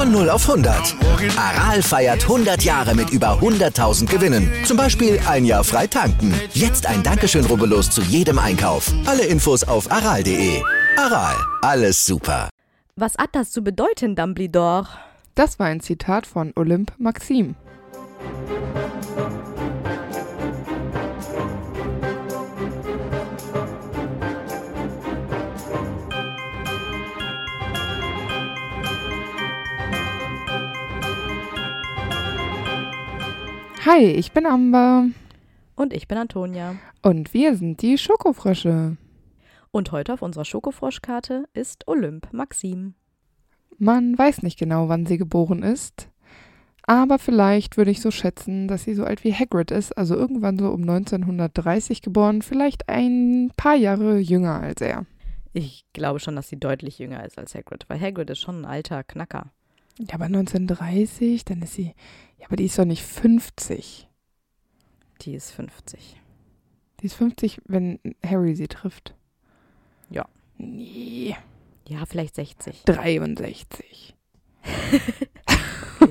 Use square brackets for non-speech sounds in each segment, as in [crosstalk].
Von 0 auf 100. Aral feiert 100 Jahre mit über 100.000 Gewinnen. Zum Beispiel ein Jahr frei tanken. Jetzt ein Dankeschön, rubbellos zu jedem Einkauf. Alle Infos auf aral.de. Aral, alles super. Was hat das zu bedeuten, Dumbledore? Das war ein Zitat von Olymp Maxim. Hi, ich bin Amber Und ich bin Antonia. und wir sind die Schokofrösche. Und heute auf unserer Schokofroschkarte ist Olymp Maxim. Man weiß nicht genau, wann sie geboren ist, aber vielleicht würde ich so schätzen, dass sie so alt wie Hagrid ist, also irgendwann so um 1930 geboren, vielleicht ein paar Jahre jünger als er. Ich glaube schon, dass sie deutlich jünger ist als Hagrid, weil Hagrid ist schon ein alter Knacker. Ja, aber 1930, dann ist sie, ja, aber die ist doch nicht 50. Die ist 50. Die ist 50, wenn Harry sie trifft. Ja. Nee, Ja, vielleicht 60. 63. [laughs]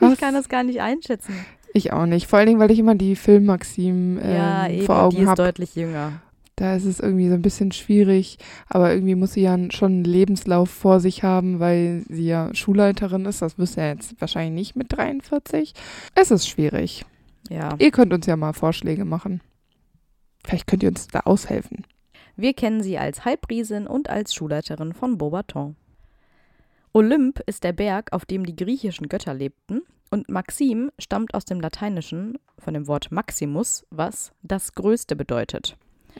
Ich kann das gar nicht einschätzen. Ich auch nicht. Vor allen Dingen, weil ich immer die Film Maxim ähm, ja, eben, vor die Augen ist habe. deutlich jünger. Da ist es irgendwie so ein bisschen schwierig, aber irgendwie muss sie ja schon einen Lebenslauf vor sich haben, weil sie ja Schulleiterin ist. Das wüsste er jetzt wahrscheinlich nicht mit 43. Es ist schwierig. Ja. Ihr könnt uns ja mal Vorschläge machen. Vielleicht könnt ihr uns da aushelfen. Wir kennen sie als Halbriesin und als Schulleiterin von Beaubaton. Olymp ist der Berg, auf dem die griechischen Götter lebten, und Maxim stammt aus dem Lateinischen von dem Wort Maximus, was das Größte bedeutet.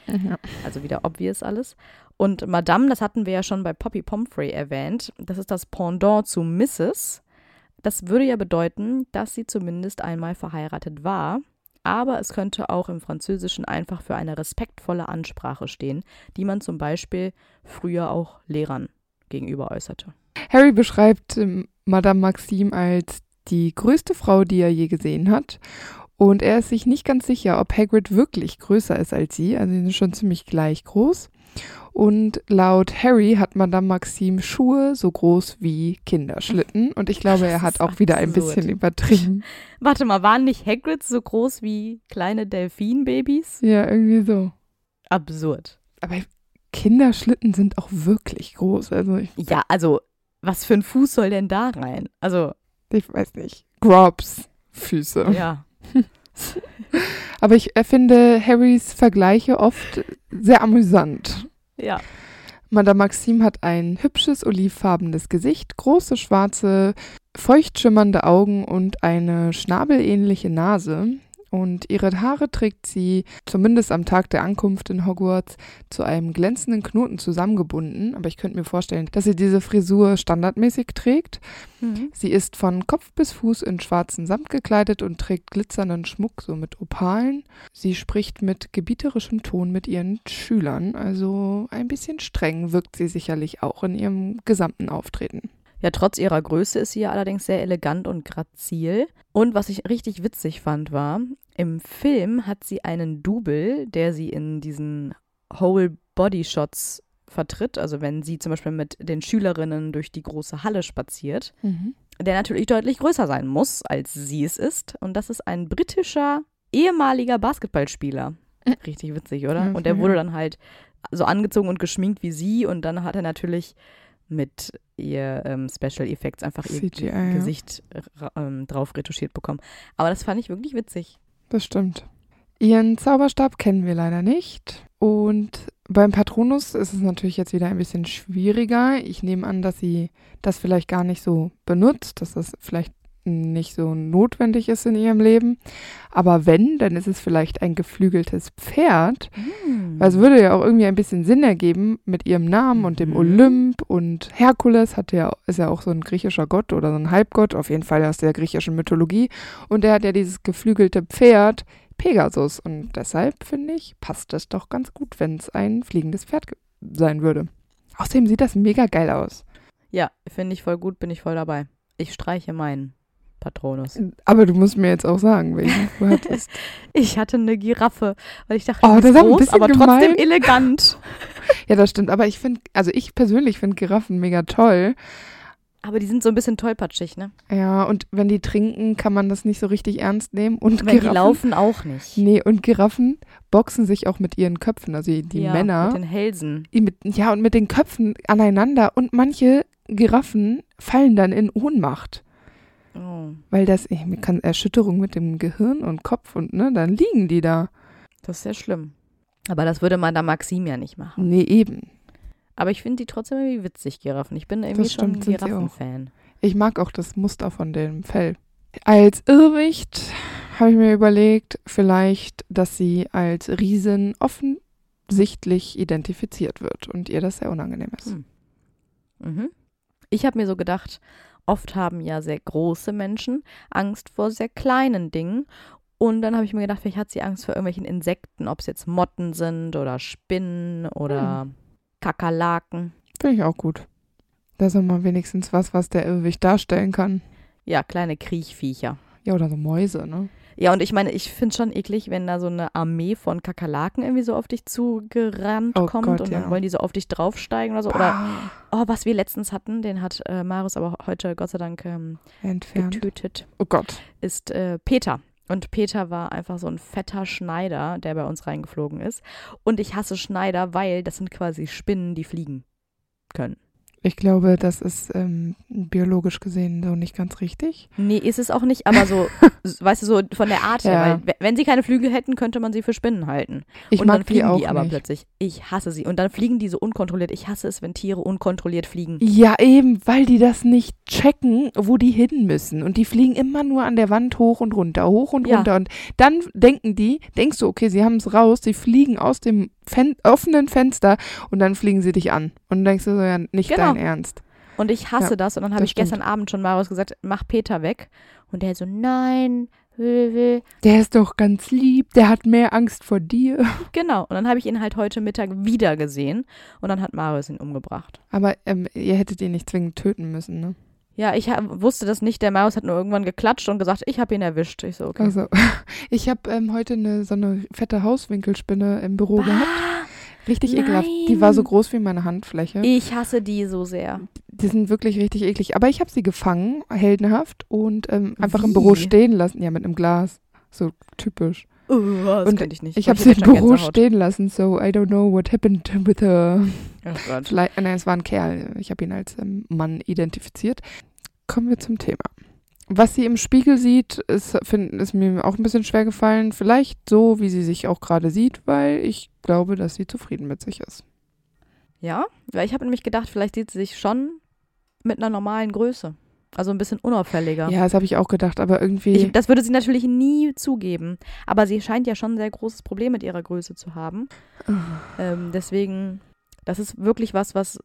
Ja. Also wieder obvious alles. Und Madame, das hatten wir ja schon bei Poppy Pomfrey erwähnt, das ist das Pendant zu Mrs. Das würde ja bedeuten, dass sie zumindest einmal verheiratet war, aber es könnte auch im Französischen einfach für eine respektvolle Ansprache stehen, die man zum Beispiel früher auch Lehrern gegenüber äußerte. Harry beschreibt ähm, Madame Maxim als die größte Frau, die er je gesehen hat. Und er ist sich nicht ganz sicher, ob Hagrid wirklich größer ist als sie. Also sie sind schon ziemlich gleich groß. Und laut Harry hat Madame Maxim Schuhe so groß wie Kinderschlitten. Und ich glaube, [laughs] er hat auch wieder ein bisschen übertrieben. [laughs] Warte mal, waren nicht Hagrids so groß wie kleine Delfinbabys? Ja, irgendwie so. Absurd. Aber Kinderschlitten sind auch wirklich groß. Also ich, Ja, also, was für ein Fuß soll denn da rein? Also, ich weiß nicht. Grobs Füße. ja. [laughs] Aber ich äh, finde Harrys Vergleiche oft sehr amüsant. Ja. Madame Maxim hat ein hübsches olivfarbenes Gesicht, große schwarze, feucht schimmernde Augen und eine schnabelähnliche Nase. Und ihre Haare trägt sie, zumindest am Tag der Ankunft in Hogwarts, zu einem glänzenden Knoten zusammengebunden. Aber ich könnte mir vorstellen, dass sie diese Frisur standardmäßig trägt. Mhm. Sie ist von Kopf bis Fuß in schwarzen Samt gekleidet und trägt glitzernden Schmuck, so mit Opalen. Sie spricht mit gebieterischem Ton mit ihren Schülern, also ein bisschen streng wirkt sie sicherlich auch in ihrem gesamten Auftreten. Ja, trotz ihrer Größe ist sie ja allerdings sehr elegant und grazil. Und was ich richtig witzig fand, war, im Film hat sie einen Double, der sie in diesen Whole-Body-Shots vertritt. Also wenn sie zum Beispiel mit den Schülerinnen durch die große Halle spaziert, der natürlich deutlich größer sein muss, als sie es ist. Und das ist ein britischer ehemaliger Basketballspieler. [laughs] Richtig witzig, oder? Mhm. Und der wurde dann halt so angezogen und geschminkt wie sie und dann hat er natürlich mit ihr ähm, Special Effects einfach ihr CGI, ja. Gesicht ra- ähm, drauf retuschiert bekommen. Aber das fand ich wirklich witzig. Das stimmt. Ihren Zauberstab kennen wir leider nicht. Und beim Patronus ist es natürlich jetzt wieder ein bisschen schwieriger. Ich nehme an, dass sie das vielleicht gar nicht so benutzt, dass das vielleicht nicht so notwendig ist in ihrem Leben. Aber wenn, dann ist es vielleicht ein geflügeltes Pferd. Hm. Weil es würde ja auch irgendwie ein bisschen Sinn ergeben mit ihrem Namen und dem Mhm. Olymp und Herkules hat ja, ist ja auch so ein griechischer Gott oder so ein Halbgott, auf jeden Fall aus der griechischen Mythologie. Und der hat ja dieses geflügelte Pferd Pegasus. Und deshalb finde ich, passt das doch ganz gut, wenn es ein fliegendes Pferd sein würde. Außerdem sieht das mega geil aus. Ja, finde ich voll gut, bin ich voll dabei. Ich streiche meinen Patronus. Aber du musst mir jetzt auch sagen, welchen du [laughs] hattest. Ich hatte eine Giraffe, weil ich dachte, Oh, die das ist aber groß, aber trotzdem gemein. elegant. [laughs] ja, das stimmt. Aber ich finde, also ich persönlich finde Giraffen mega toll. Aber die sind so ein bisschen tollpatschig, ne? Ja, und wenn die trinken, kann man das nicht so richtig ernst nehmen. Und Wenn die Giraffen, laufen auch nicht. Nee, und Giraffen boxen sich auch mit ihren Köpfen, also die die ja, Männer. Mit den Hälsen. die mit, ja, und mit den Köpfen aneinander. Und manche Giraffen fallen dann in Ohnmacht. Oh, Weil das, ich mir kann Erschütterung mit dem Gehirn und Kopf und ne, dann liegen die da. das ist sehr schlimm. Aber das würde man da Maxim ja nicht machen. Nee, eben. Aber ich finde die trotzdem irgendwie witzig, Giraffen. Ich bin irgendwie schon stimmt, auch. Giraffenfan. Ich mag auch das Muster von dem Fell. Als Irrwicht habe ich mir überlegt, vielleicht, dass sie als Riesin offensichtlich identifiziert wird und ihr das sehr unangenehm ist. Hm. Mhm. Ich habe mir so gedacht, oft haben ja sehr große Menschen Angst vor sehr kleinen Dingen. Und dann habe ich mir gedacht, vielleicht hat sie Angst vor irgendwelchen Insekten, ob es jetzt Motten sind oder Spinnen oder Kakerlaken. Finde ich auch gut. Das ist mal wenigstens was, was der Irrwicht darstellen kann. Ja, kleine Kriechviecher. Ja, oder so Mäuse, ne? Ja, und ich meine, ich finde es schon eklig, wenn da so eine Armee von Kakerlaken irgendwie so auf dich zugerannt Oh kommt Gott, und ja. dann wollen die so auf dich draufsteigen oder so. Oder, oh, was wir letztens hatten, den hat äh, Marius aber heute Gott sei Dank ähm, Entfernt. getötet. Oh Gott. ist äh, Peter. Und Peter war einfach so ein fetter Schneider, der bei uns reingeflogen ist. Und ich hasse Schneider, weil das sind quasi Spinnen, die fliegen können. Ich glaube, das ist ähm, biologisch gesehen so nicht ganz richtig. Nee, ist es auch nicht, aber so, [laughs] weißt du, so von der Art her, Ja. weil we- wenn sie keine Flügel hätten, könnte man sie für Spinnen halten. Ich und dann mag die fliegen auch die aber nicht. plötzlich. Ich hasse sie. Und dann fliegen die so unkontrolliert. Ich hasse es, wenn Tiere unkontrolliert fliegen. Ja, eben, weil die das nicht checken, wo die hin müssen. Und die fliegen immer nur an der Wand hoch und runter, hoch und Ja. runter. Und dann denken die, denkst du, okay, sie haben es raus, sie fliegen aus dem Fen offenen Fenster und dann fliegen sie dich an. Und dann denkst du so, ja, nicht Genau. dein Ernst. Und ich hasse Ja, das. Und dann habe ich stimmt. gestern Abend schon Marius gesagt, mach Peter weg. Und der so, nein. Der ist doch ganz lieb, der hat mehr Angst vor dir. [laughs] Genau. Und dann habe ich ihn halt heute Mittag wieder gesehen. Und dann hat Marius ihn umgebracht. Aber ähm, ihr hättet ihn nicht zwingend töten müssen, ne? Ja, ich hab, wusste das nicht. Der Marius hat nur irgendwann geklatscht und gesagt, ich habe ihn erwischt. Ich so, okay. Also, [laughs] ich habe ähm, heute eine, so eine fette Hauswinkelspinne im Büro gehabt. Richtig ekelhaft. Die war so Nein. groß wie meine Handfläche. Ich hasse die so sehr. Die sind wirklich richtig eklig. Aber ich habe sie gefangen, heldenhaft, und ähm, einfach im Wie? Büro stehen lassen. Ja, mit einem Glas. So typisch. Uh, das Und könnte ich nicht. Ich habe sie im Büro Gänsehaut. stehen lassen, so I don't know what happened with her. Oh Gott. Vielleicht, nein, es war ein Kerl. Ich habe ihn als ähm, Mann identifiziert. Kommen wir zum Thema. Was sie im Spiegel sieht, ist, find, ist mir auch ein bisschen schwer gefallen. Vielleicht so, wie sie sich auch gerade sieht, weil ich glaube, dass sie zufrieden mit sich ist. Ja, weil ich habe nämlich gedacht, vielleicht sieht sie sich schon mit einer normalen Größe. Also ein bisschen unauffälliger. Ja, das habe ich auch gedacht, aber irgendwie. Ich, das würde sie natürlich nie zugeben. Aber sie scheint ja schon ein sehr großes Problem mit ihrer Größe zu haben. Ähm, deswegen, das ist wirklich was, was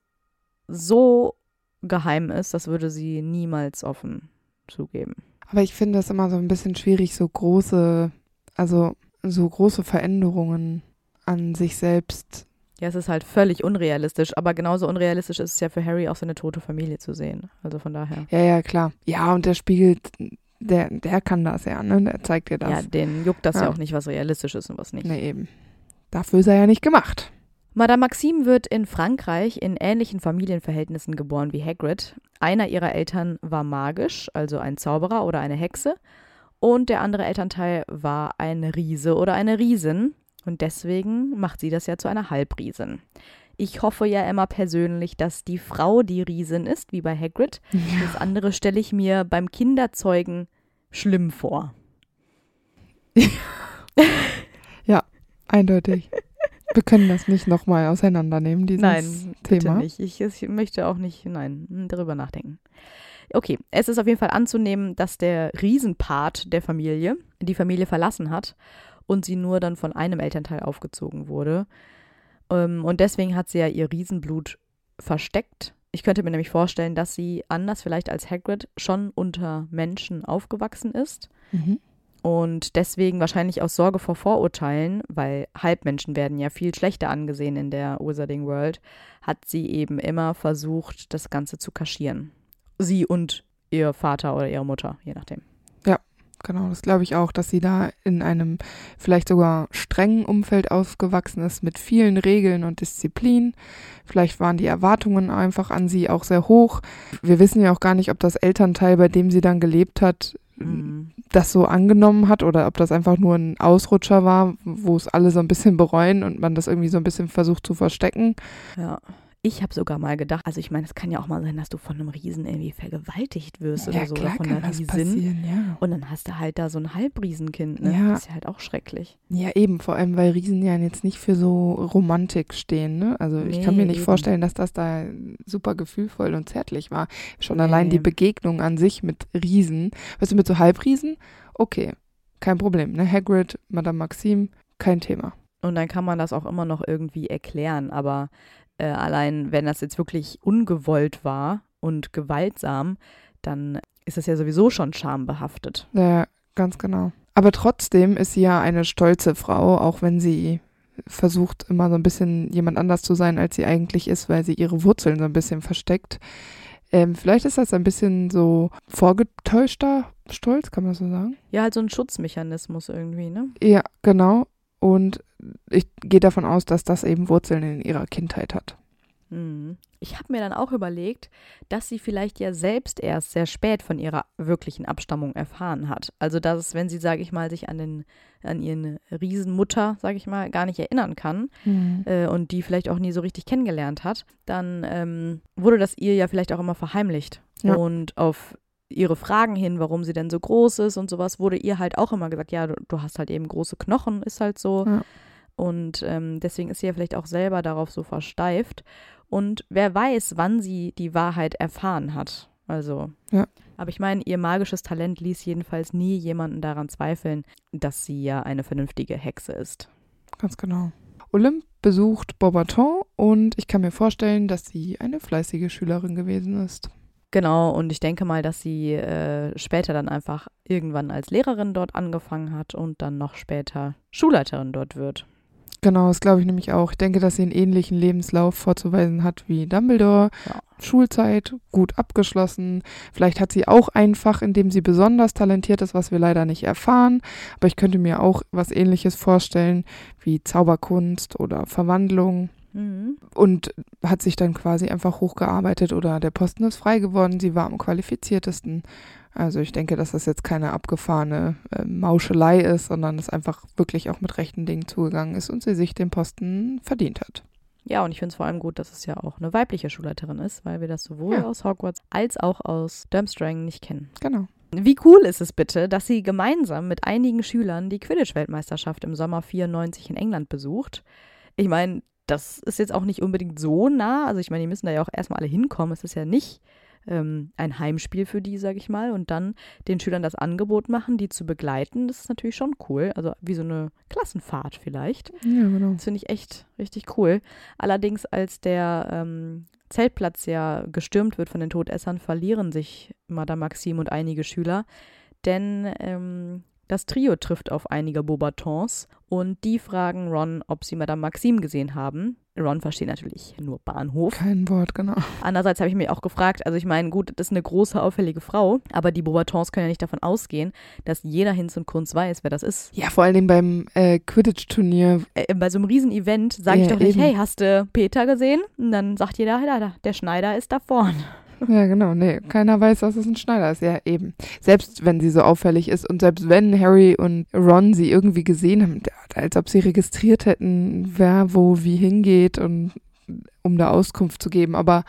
so geheim ist, das würde sie niemals offen zugeben. Aber ich finde das immer so ein bisschen schwierig, so große, also so große Veränderungen an sich selbst. Ja, es ist halt völlig unrealistisch, aber genauso unrealistisch ist es ja für Harry auch seine tote Familie zu sehen. Also von daher. Ja, ja, klar. Ja, und der spiegelt, der, der kann das ja, ne? Der zeigt dir das. Ja, den juckt das ja. Ja. auch nicht, was realistisch ist und was nicht. Nee, eben. Dafür ist er ja nicht gemacht. Madame Maxime wird in Frankreich in ähnlichen Familienverhältnissen geboren wie Hagrid. Einer ihrer Eltern war magisch, also ein Zauberer oder eine Hexe, und der andere Elternteil war ein Riese oder eine Riesin, und deswegen macht sie das ja zu einer Halbriesin. Ich hoffe ja immer persönlich, dass die Frau die Riesin ist, wie bei Hagrid. Das andere stelle ich mir beim Kinderzeugen schlimm vor. [laughs] Eindeutig. Wir können das nicht nochmal auseinandernehmen, dieses Nein, Thema. nicht. Ich, ich möchte auch nicht, nein, darüber nachdenken. Okay, es ist auf jeden Fall anzunehmen, dass der Riesenpart der Familie die Familie verlassen hat und sie nur dann von einem Elternteil aufgezogen wurde. Ähm, und deswegen hat sie ja ihr Riesenblut versteckt. Ich könnte mir nämlich vorstellen, dass sie anders vielleicht als Hagrid schon unter Menschen aufgewachsen ist. Mhm. Und deswegen wahrscheinlich aus Sorge vor Vorurteilen, weil Halbmenschen werden ja viel schlechter angesehen in der Wizarding World, hat sie eben immer versucht, das Ganze zu kaschieren. Sie und ihr Vater oder ihre Mutter, je nachdem. Genau, das glaube ich auch, dass sie da in einem vielleicht sogar strengen Umfeld aufgewachsen ist mit vielen Regeln und Disziplin. Vielleicht waren die Erwartungen einfach an sie auch sehr hoch. Wir wissen ja auch gar nicht, ob das Elternteil, bei dem sie dann gelebt hat, Mhm. das so angenommen hat oder ob das einfach nur ein Ausrutscher war, wo es alle so ein bisschen bereuen und man das irgendwie so ein bisschen versucht zu verstecken. Ja. Ich habe sogar mal gedacht, also ich meine, es kann ja auch mal sein, dass du von einem Riesen irgendwie vergewaltigt wirst oder so, oder von einer Riesin. passieren, ja. Und dann hast du halt da so ein Halbriesenkind, ne? Ja. Das ist ja halt auch schrecklich. Ja, eben, vor allem, weil Riesen ja jetzt nicht für so Romantik stehen, ne? Also ich kann Nee, mir nicht eben. vorstellen, dass das da super gefühlvoll und zärtlich war. Schon Nee. allein die Begegnung an sich mit Riesen. Weißt du, mit so Halbriesen? Okay, kein Problem, ne? Hagrid, Madame Maxime, kein Thema. Und dann kann man das auch immer noch irgendwie erklären, aber äh, allein wenn das jetzt wirklich ungewollt war und gewaltsam, dann ist es ja sowieso schon schambehaftet. Ja, ganz genau. Aber trotzdem ist sie ja eine stolze Frau, auch wenn sie versucht, immer so ein bisschen jemand anders zu sein, als sie eigentlich ist, weil sie ihre Wurzeln so ein bisschen versteckt. Ähm, vielleicht ist das ein bisschen so vorgetäuschter Stolz, kann man so sagen. Ja, halt so ein Schutzmechanismus irgendwie, ne? Ja, genau. Und ich gehe davon aus, dass das eben Wurzeln in ihrer Kindheit hat. Mhm. Ich habe mir dann auch überlegt, dass sie vielleicht ja selbst erst sehr spät von ihrer wirklichen Abstammung erfahren hat. Also dass, wenn sie, sage ich mal, sich an den an ihren Riesenmutter, sage ich mal, gar nicht erinnern kann äh, und die vielleicht auch nie so richtig kennengelernt hat, dann ähm, wurde das ihr ja vielleicht auch immer verheimlicht. Ja. Und auf ihre Fragen hin, warum sie denn so groß ist und sowas, wurde ihr halt auch immer gesagt, ja, du, du hast halt eben große Knochen, ist halt so. Ja. Und ähm, deswegen ist sie ja vielleicht auch selber darauf so versteift. Und wer weiß, wann sie die Wahrheit erfahren hat. Also. Ja. Aber ich meine, ihr magisches Talent ließ jedenfalls nie jemanden daran zweifeln, dass sie ja eine vernünftige Hexe ist. Ganz genau. Olymp besucht Beaubaton und ich kann mir vorstellen, dass sie eine fleißige Schülerin gewesen ist. Genau, und ich denke mal, dass sie äh, später dann einfach irgendwann als Lehrerin dort angefangen hat und dann noch später Schulleiterin dort wird. Genau, das glaube ich nämlich auch. Ich denke, dass sie einen ähnlichen Lebenslauf vorzuweisen hat wie Dumbledore. Ja. Schulzeit gut abgeschlossen. Vielleicht hat sie auch ein Fach, in dem sie besonders talentiert ist, was wir leider nicht erfahren. Aber ich könnte mir auch was Ähnliches vorstellen wie Zauberkunst oder Verwandlung. Mhm. Und hat sich dann quasi einfach hochgearbeitet oder der Posten ist frei geworden. Sie war am qualifiziertesten. Also ich denke, dass das jetzt keine abgefahrene äh, Mauschelei ist, sondern es einfach wirklich auch mit rechten Dingen zugegangen ist und sie sich den Posten verdient hat. Ja, und ich finde es vor allem gut, dass es ja auch eine weibliche Schulleiterin ist, weil wir das sowohl Ja. aus Hogwarts als auch aus Durmstrang nicht kennen. Genau. Wie cool ist es bitte, dass sie gemeinsam mit einigen Schülern die Quidditch-Weltmeisterschaft im Sommer 94 in England besucht? Ich meine, das ist jetzt auch nicht unbedingt so nah. Also ich meine, die müssen da ja auch erstmal alle hinkommen. Es ist ja nicht ähm, ein Heimspiel für die, sage ich mal. Und dann den Schülern das Angebot machen, die zu begleiten, das ist natürlich schon cool. Also wie so eine Klassenfahrt vielleicht. Ja, genau. Das finde ich echt richtig cool. Allerdings, als der ähm, Zeltplatz ja gestürmt wird von den Todessern, verlieren sich Madame Maxime und einige Schüler. Denn ähm, das Trio trifft auf einige Beaubatons und die fragen Ron, ob sie Madame Maxime gesehen haben. Ron versteht natürlich nur Bahnhof. Kein Wort, genau. Andererseits habe ich mich auch gefragt, also ich meine, gut, das ist eine große, auffällige Frau, aber die Beaubatons können ja nicht davon ausgehen, dass jeder Hinz und Kunz weiß, wer das ist. Ja, vor allen Dingen beim äh, Quidditch-Turnier. äh, bei so einem riesen Event sage ich Ja, doch nicht, eben. hey, hast du Peter gesehen? Und dann sagt jeder, der Schneider ist da vorne. Ja, genau. Nee, keiner weiß, dass es ein Schneider ist. Ja, eben. Selbst wenn sie so auffällig ist und selbst wenn Harry und Ron sie irgendwie gesehen haben, als ob sie registriert hätten, wer wo wie hingeht und um da Auskunft zu geben. Aber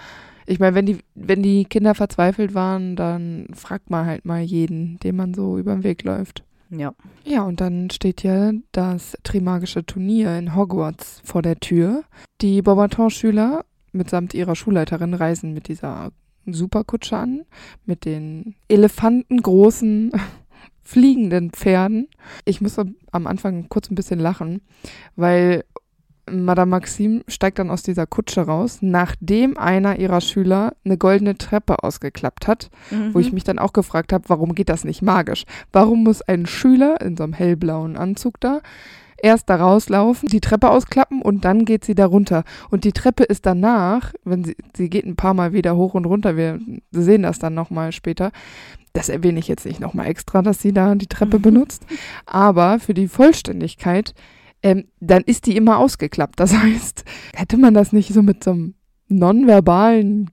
ich meine, wenn die, wenn die Kinder verzweifelt waren, dann fragt man halt mal jeden, dem man so über den Weg läuft. Ja. Ja, und dann steht ja das Trimagische Turnier in Hogwarts vor der Tür. Die Beaubaton-Schüler mitsamt ihrer Schulleiterin reisen mit dieser Superkutsche an mit den elefantengroßen [laughs] fliegenden Pferden. Ich muss am Anfang kurz ein bisschen lachen, weil Madame Maxime steigt dann aus dieser Kutsche raus, nachdem einer ihrer Schüler eine goldene Treppe ausgeklappt hat, mhm. wo ich mich dann auch gefragt habe, warum geht das nicht magisch? Warum muss ein Schüler in so einem hellblauen Anzug da erst da rauslaufen, die Treppe ausklappen und dann geht sie da runter. Und die Treppe ist danach, wenn sie, sie geht ein paar Mal wieder hoch und runter, wir sehen das dann nochmal später. Das erwähne ich jetzt nicht nochmal extra, dass sie da die Treppe benutzt. Aber für die Vollständigkeit, ähm, dann ist die immer ausgeklappt. Das [laughs] heißt, hätte man das nicht so mit so einem nonverbalen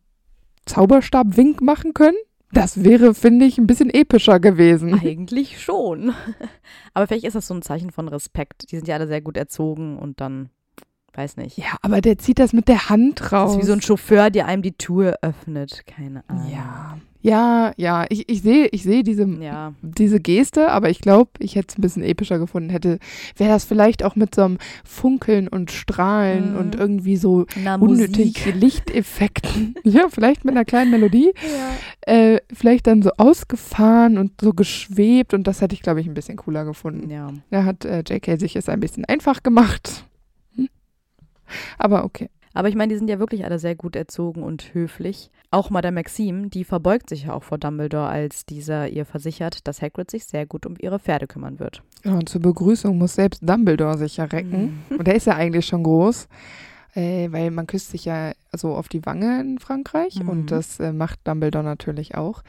Zauberstab-Wink machen können? Das wäre, finde ich, ein bisschen epischer gewesen. Eigentlich schon. [laughs] Aber vielleicht ist das so ein Zeichen von Respekt. Die sind ja alle sehr gut erzogen und dann, weiß nicht. Ja, aber der zieht das mit der Hand raus. Das ist wie so ein Chauffeur, der einem die Tür öffnet. Keine Ahnung. Ja. Ja, ja, ich, ich sehe ich seh diese, ja. diese Geste, aber ich glaube, ich hätte es ein bisschen epischer gefunden. Hätte, wäre das vielleicht auch mit so einem Funkeln und Strahlen mhm. und irgendwie so Na, unnötig Lichteffekten. [laughs] ja, vielleicht mit einer kleinen Melodie. Ja. Äh, vielleicht dann so ausgefahren und so geschwebt und das hätte ich, glaube ich, ein bisschen cooler gefunden. Ja. Da hat äh, JK sich es ein bisschen einfach gemacht. Hm? Aber okay. Aber ich meine, die sind ja wirklich alle sehr gut erzogen und höflich. Auch Madame Maxime, die verbeugt sich ja auch vor Dumbledore, als dieser ihr versichert, dass Hagrid sich sehr gut um ihre Pferde kümmern wird. Ja, und zur Begrüßung muss selbst Dumbledore sich ja recken. Mhm. Und der ist ja eigentlich schon groß. Äh, weil man küsst sich ja so auf die Wange in Frankreich mhm. und das äh, macht Dumbledore natürlich auch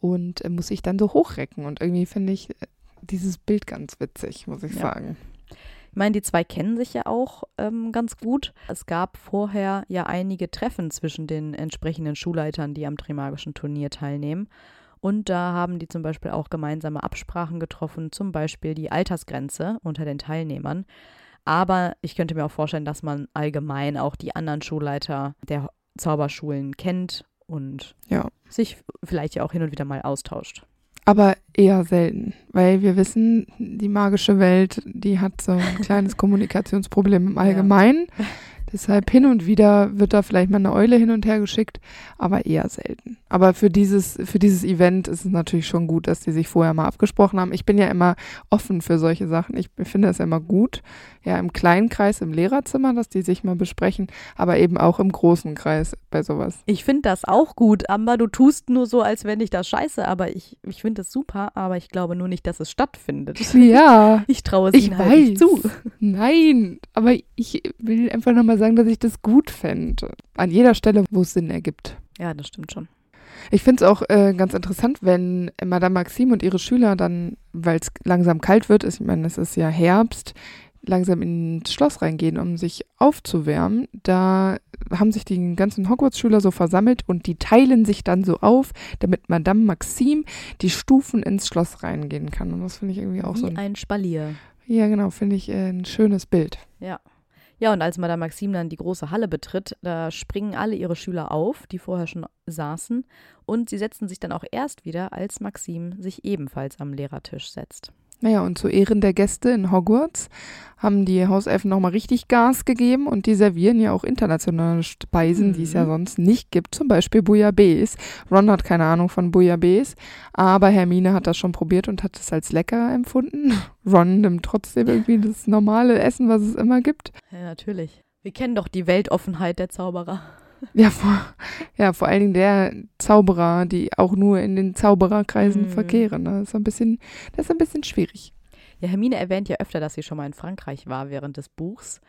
und äh, muss sich dann so hochrecken und irgendwie finde ich äh, dieses Bild ganz witzig, muss ich ja. sagen. Ich meine, die zwei kennen sich ja auch ähm, ganz gut. Es gab vorher ja einige Treffen zwischen den entsprechenden Schulleitern, die am Trimagischen Turnier teilnehmen. Und da haben die zum Beispiel auch gemeinsame Absprachen getroffen, zum Beispiel die Altersgrenze unter den Teilnehmern. Aber ich könnte mir auch vorstellen, dass man allgemein auch die anderen Schulleiter der Zauberschulen kennt und ja. sich vielleicht ja auch hin und wieder mal austauscht aber eher selten, weil wir wissen, die magische Welt, die hat so ein [laughs] kleines Kommunikationsproblem im Allgemeinen. Ja. Deshalb hin und wieder wird da vielleicht mal eine Eule hin und her geschickt, aber eher selten. Aber für dieses, für dieses Event ist es natürlich schon gut, dass die sich vorher mal abgesprochen haben. Ich bin ja immer offen für solche Sachen. Ich finde es ja immer gut, ja, im kleinen Kreis im Lehrerzimmer, dass die sich mal besprechen, aber eben auch im großen Kreis bei sowas. Ich finde das auch gut, Amber. Du tust nur so, als wenn ich das scheiße, aber ich, ich finde das super, aber ich glaube nur nicht, dass es stattfindet. Ja. [laughs] Ich traue es ich ihnen halt nicht zu. Nein, aber ich will einfach nochmal sagen, dass ich das gut fände. An jeder Stelle, wo es Sinn ergibt. Ja, das stimmt schon. Ich finde es auch äh, ganz interessant, wenn Madame Maxime und ihre Schüler dann, weil es langsam kalt wird, ich meine, es ist ja Herbst, langsam ins Schloss reingehen, um sich aufzuwärmen. Da haben sich die ganzen Hogwarts-Schüler so versammelt und die teilen sich dann so auf, damit Madame Maxime die Stufen ins Schloss reingehen kann. Und das finde ich irgendwie auch Wie so ein, ein Spalier. Ja, genau, finde ich äh, ein schönes Bild. Ja. Ja, und als Madame Maxime dann die große Halle betritt, da springen alle ihre Schüler auf, die vorher schon saßen, und sie setzen sich dann auch erst wieder, als Maxime sich ebenfalls am Lehrertisch setzt. Naja, und zu Ehren der Gäste in Hogwarts haben die Hauselfen nochmal richtig Gas gegeben und die servieren ja auch internationale Speisen, mhm. die es ja mhm. sonst nicht gibt, zum Beispiel Bouillabaisse. Ron hat keine Ahnung von Bouillabaisse, aber Hermine hat das schon probiert und hat es als lecker empfunden. [laughs] Ron nimmt trotzdem irgendwie das normale Essen, was es immer gibt. Ja, natürlich. Wir kennen doch die Weltoffenheit der Zauberer. Ja vor, ja, vor allen Dingen der Zauberer, die auch nur in den Zaubererkreisen mhm. verkehren. Ne? Das ist ein bisschen, das ist ein bisschen schwierig. Ja, Hermine erwähnt ja öfter, dass sie schon mal in Frankreich war während des Buchs.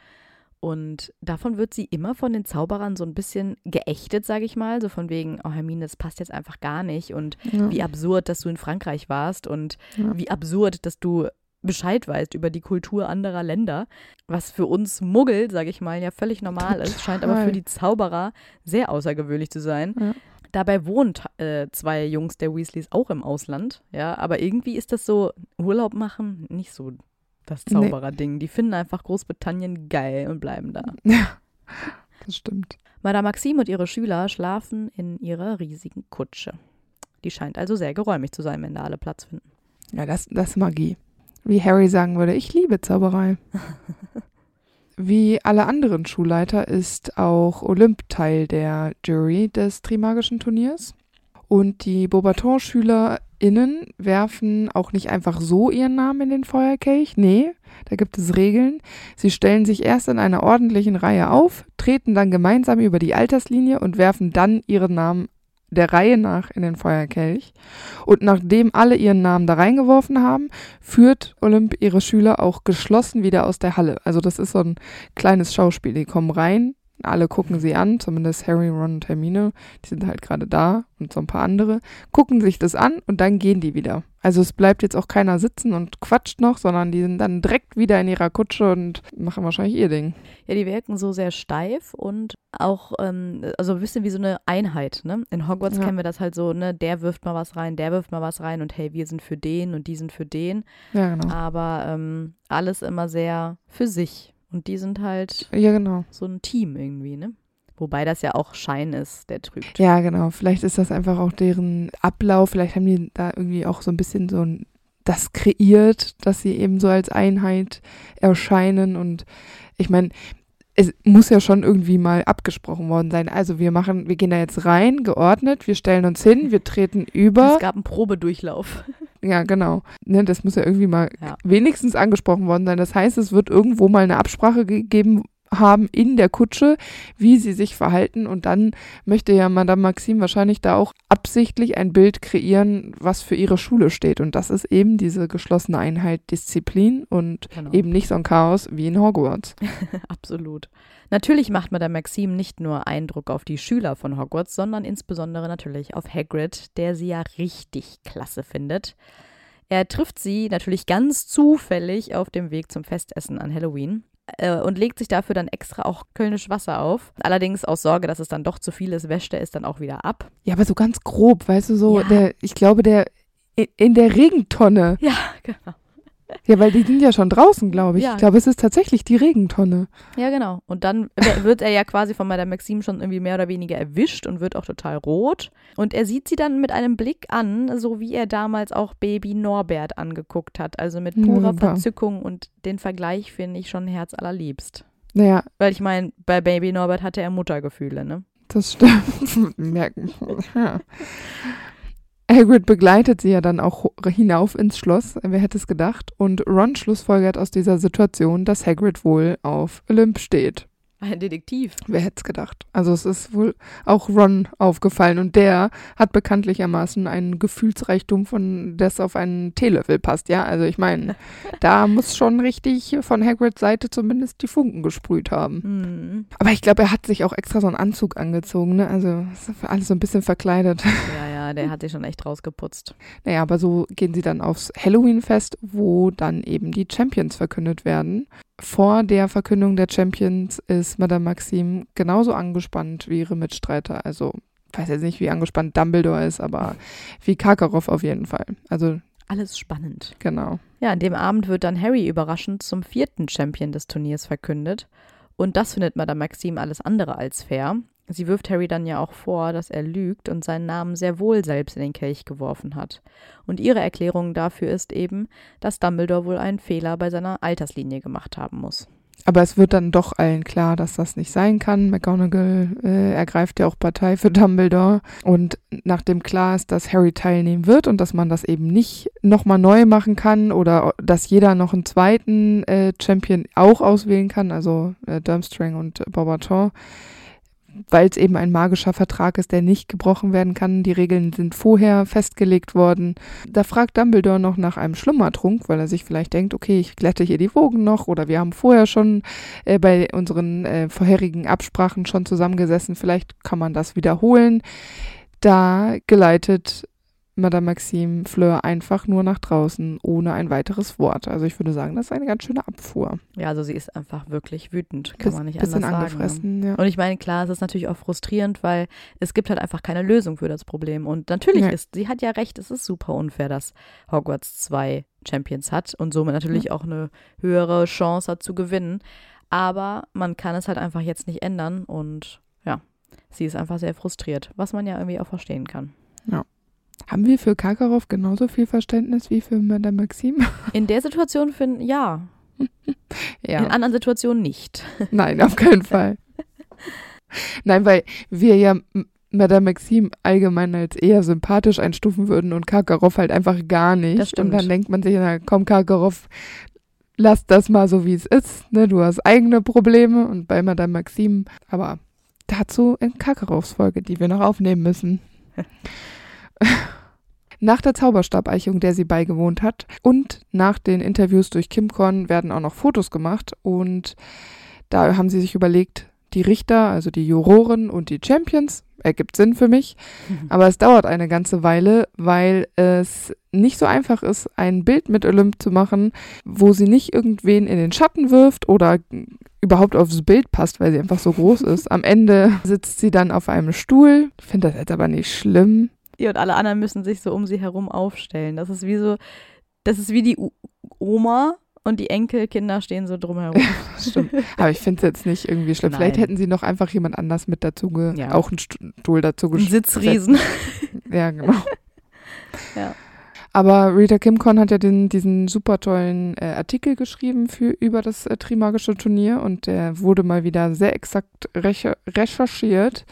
Und davon wird sie immer von den Zauberern so ein bisschen geächtet, sage ich mal. So von wegen, oh Hermine, das passt jetzt einfach gar nicht. Und ja. wie absurd, dass du in Frankreich warst. Und ja. wie absurd, dass du Bescheid weißt über die Kultur anderer Länder, was für uns Muggel, sage ich mal, ja völlig normal Total. ist, scheint aber für die Zauberer sehr außergewöhnlich zu sein. Ja. Dabei wohnen äh, zwei Jungs der Weasleys auch im Ausland, ja, aber irgendwie ist das so, Urlaub machen, nicht so das Zauberer-Ding. Nee. Die finden einfach Großbritannien geil und bleiben da. [laughs] Ja, das stimmt. Madame Maxime und ihre Schüler schlafen in ihrer riesigen Kutsche. Die scheint also sehr geräumig zu sein, wenn da alle Platz finden. Ja, das, das ist Magie. Wie Harry sagen würde, ich liebe Zauberei. [laughs] Wie alle anderen Schulleiter ist auch Olymp Teil der Jury des Trimagischen Turniers. Und die Beaubaton-SchülerInnen werfen auch nicht einfach so ihren Namen in den Feuerkelch. Nee, da gibt es Regeln. Sie stellen sich erst in einer ordentlichen Reihe auf, treten dann gemeinsam über die Alterslinie und werfen dann ihren Namen der Reihe nach in den Feuerkelch. Und nachdem alle ihren Namen da reingeworfen haben, führt Olymp ihre Schüler auch geschlossen wieder aus der Halle. Also das ist so ein kleines Schauspiel. Die kommen rein, alle gucken sie an, zumindest Harry, Ron und Hermine, die sind halt gerade da und so ein paar andere, gucken sich das an und dann gehen die wieder. Also es bleibt jetzt auch keiner sitzen und quatscht noch, sondern die sind dann direkt wieder in ihrer Kutsche und machen wahrscheinlich ihr Ding. Ja, die wirken so sehr steif und auch, ähm, also ein bisschen wie so eine Einheit, ne? In Hogwarts ja. kennen wir das halt so, ne, der wirft mal was rein, der wirft mal was rein und hey, wir sind für den und die sind für den. Ja, genau. Aber ähm, alles immer sehr für sich. Und die sind halt ja, genau. so ein Team irgendwie, ne? Wobei das ja auch Schein ist, der trügt. Ja, genau. Vielleicht ist das einfach auch deren Ablauf. Vielleicht haben die da irgendwie auch so ein bisschen so ein, das kreiert, dass sie eben so als Einheit erscheinen. Und ich meine, es muss ja schon irgendwie mal abgesprochen worden sein. Also wir machen, wir gehen da jetzt rein, geordnet, wir stellen uns hin, wir treten [laughs] über. Es gab einen Probedurchlauf. [laughs] Ja, genau. Ne, das muss ja irgendwie mal ja. wenigstens angesprochen worden sein. Das heißt, es wird irgendwo mal eine Absprache gegeben haben in der Kutsche, wie sie sich verhalten. Und dann möchte ja Madame Maxime wahrscheinlich da auch absichtlich ein Bild kreieren, was für ihre Schule steht. Und das ist eben diese geschlossene Einheit Disziplin und genau. eben nicht so ein Chaos wie in Hogwarts. [laughs] Absolut. Natürlich macht Madame Maxime nicht nur Eindruck auf die Schüler von Hogwarts, sondern insbesondere natürlich auf Hagrid, der sie ja richtig klasse findet. Er trifft sie natürlich ganz zufällig auf dem Weg zum Festessen an Halloween äh, und legt sich dafür dann extra auch kölnisch Wasser auf. Allerdings aus Sorge, dass es dann doch zu viel ist, wäscht er es dann auch wieder ab. Ja, aber so ganz grob, weißt du, so, ja. der, ich glaube, der in der Regentonne. Ja, [laughs] genau. Ja, weil die sind ja schon draußen, glaube ich. Ja. Ich glaube, es ist tatsächlich die Regentonne. Ja, genau. Und dann [laughs] wird er ja quasi von Madame Maxime schon irgendwie mehr oder weniger erwischt und wird auch total rot. Und er sieht sie dann mit einem Blick an, so wie er damals auch Baby Norbert angeguckt hat. Also mit purer ja, Verzückung und den Vergleich finde ich schon herzallerliebst. Naja. Weil ich meine, bei Baby Norbert hatte er Muttergefühle, ne? Das stimmt. [laughs] Merken. ja. [laughs] Hagrid begleitet sie ja dann auch hinauf ins Schloss, wer hätte es gedacht, und Ron schlussfolgert aus dieser Situation, dass Hagrid wohl auf Olymp steht. Ein Detektiv. Wer hätte es gedacht? Also es ist wohl auch Ron aufgefallen und der hat bekanntlichermaßen einen Gefühlsreichtum, von das auf einen Teelöffel passt, ja. Also ich meine, [laughs] da muss schon richtig von Hagrids Seite zumindest die Funken gesprüht haben. Mhm. Aber ich glaube, er hat sich auch extra so einen Anzug angezogen, ne? Also alles so ein bisschen verkleidet. Ja, ja, [laughs] der hat sich schon echt rausgeputzt. Naja, aber so gehen sie dann aufs Halloween-Fest, wo dann eben die Champions verkündet werden vor der Verkündung der Champions ist Madame Maxime genauso angespannt wie ihre Mitstreiter. Also, weiß jetzt nicht, wie angespannt Dumbledore ist, aber wie Karkaroff auf jeden Fall. Also alles spannend. Genau. Ja, an dem Abend wird dann Harry überraschend zum vierten Champion des Turniers verkündet. Und das findet Madame Maxime alles andere als fair. Sie wirft Harry dann ja auch vor, dass er lügt und seinen Namen sehr wohl selbst in den Kelch geworfen hat. Und ihre Erklärung dafür ist eben, dass Dumbledore wohl einen Fehler bei seiner Alterslinie gemacht haben muss. Aber es wird dann doch allen klar, dass das nicht sein kann. McGonagall äh, ergreift ja auch Partei für Dumbledore. Und nachdem klar ist, dass Harry teilnehmen wird und dass man das eben nicht nochmal neu machen kann oder dass jeder noch einen zweiten äh, Champion auch auswählen kann, also äh, Durmstrang und Bobaton, weil es eben ein magischer Vertrag ist, der nicht gebrochen werden kann. Die Regeln sind vorher festgelegt worden. Da fragt Dumbledore noch nach einem Schlummertrunk, weil er sich vielleicht denkt, okay, ich glätte hier die Wogen noch oder wir haben vorher schon äh, bei unseren äh, vorherigen Absprachen schon zusammengesessen, vielleicht kann man das wiederholen. Da geleitet Madame Maxime Fleur einfach nur nach draußen, ohne ein weiteres Wort. Also ich würde sagen, das ist eine ganz schöne Abfuhr. Ja, also sie ist einfach wirklich wütend, kann Biss, man nicht anders sagen. Angefressen, ja. Und ich meine, klar, es ist natürlich auch frustrierend, weil es gibt halt einfach keine Lösung für das Problem. Und natürlich ja. ist, sie hat ja recht, es ist super unfair, dass Hogwarts zwei Champions hat und somit natürlich ja. auch eine höhere Chance hat zu gewinnen. Aber man kann es halt einfach jetzt nicht ändern und ja, sie ist einfach sehr frustriert, was man ja irgendwie auch verstehen kann. Ja. Haben wir für Karkaroff genauso viel Verständnis wie für Madame Maxime? [laughs] In der Situation finde ja. ja. In anderen Situationen nicht. [laughs] Nein, auf keinen Fall. Nein, weil wir ja Madame Maxime allgemein als eher sympathisch einstufen würden und Karkaroff halt einfach gar nicht. Das stimmt. Und dann denkt man sich, na komm Karkaroff, lass das mal so wie es ist. Ne? Du hast eigene Probleme und bei Madame Maxime, aber dazu in Karkaroffs Folge, die wir noch aufnehmen müssen. [laughs] [laughs] Nach der Zauberstabeichung, der sie beigewohnt hat, und nach den Interviews durch Kim Korn werden auch noch Fotos gemacht und da haben sie sich überlegt, die Richter, also die Juroren und die Champions, ergibt Sinn für mich, mhm. aber es dauert eine ganze Weile, weil es nicht so einfach ist, ein Bild mit Olymp zu machen, wo sie nicht irgendwen in den Schatten wirft oder überhaupt aufs Bild passt, weil sie einfach so groß ist. [laughs] Am Ende sitzt sie dann auf einem Stuhl. Ich finde das jetzt aber nicht schlimm. Ja, und alle anderen müssen sich so um sie herum aufstellen. Das ist wie so, das ist wie die Oma und die Enkelkinder stehen so drumherum. [laughs] Stimmt. Aber ich finde es jetzt nicht irgendwie schlimm. Nein. Vielleicht hätten sie noch einfach jemand anders mit dazu, ja. auch einen Stuhl dazu geschrieben. Sitzriesen. [laughs] ja, genau. [laughs] ja. Aber Rita Kimcon hat ja den, diesen super tollen äh, Artikel geschrieben für, über das äh, Trimagische Turnier und der wurde mal wieder sehr exakt recherchiert.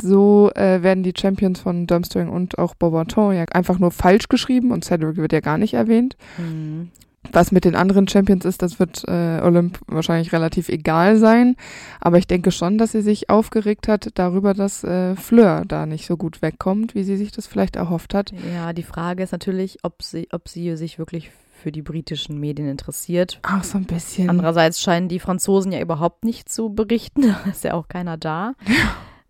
So äh, werden die Champions von Durmstrang und auch Beaubaton ja einfach nur falsch geschrieben und Cedric wird ja gar nicht erwähnt. Mhm. Was mit den anderen Champions ist, das wird äh, Olymp wahrscheinlich relativ egal sein. Aber ich denke schon, dass sie sich aufgeregt hat darüber, dass äh, Fleur da nicht so gut wegkommt, wie sie sich das vielleicht erhofft hat. Ja, die Frage ist natürlich, ob sie, ob sie sich wirklich für die britischen Medien interessiert. Ach, so ein bisschen. Andererseits scheinen die Franzosen ja überhaupt nicht zu berichten. [laughs] Da ist ja auch keiner da.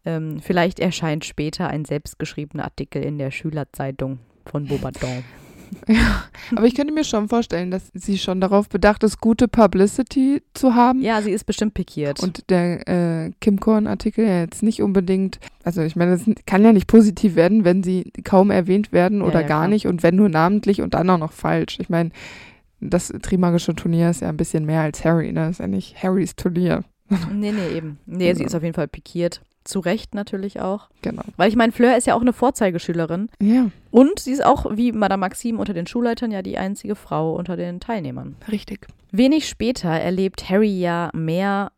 Ähm, vielleicht erscheint später ein selbstgeschriebener Artikel in der Schülerzeitung von Beaubaton. [laughs] Ja, aber ich könnte mir schon vorstellen, dass sie schon darauf bedacht ist, gute Publicity zu haben. Ja, sie ist bestimmt pikiert. Und der äh, Kim Korn-Artikel ja jetzt nicht unbedingt, also ich meine, es kann ja nicht positiv werden, wenn sie kaum erwähnt werden oder ja, ja, gar klar. nicht und wenn nur namentlich und dann auch noch falsch. Ich meine, das Trimagische Turnier ist ja ein bisschen mehr als Harry, ne? Das ist ja nicht Harrys Turnier. Nee, nee, eben. Nee, also. sie ist auf jeden Fall pikiert. Zu Recht natürlich auch. Genau. Weil ich meine, Fleur ist ja auch eine Vorzeigeschülerin. Ja. Und sie ist auch, wie Madame Maxime unter den Schulleitern, ja die einzige Frau unter den Teilnehmern. Richtig. Wenig später erlebt Harry ja mehr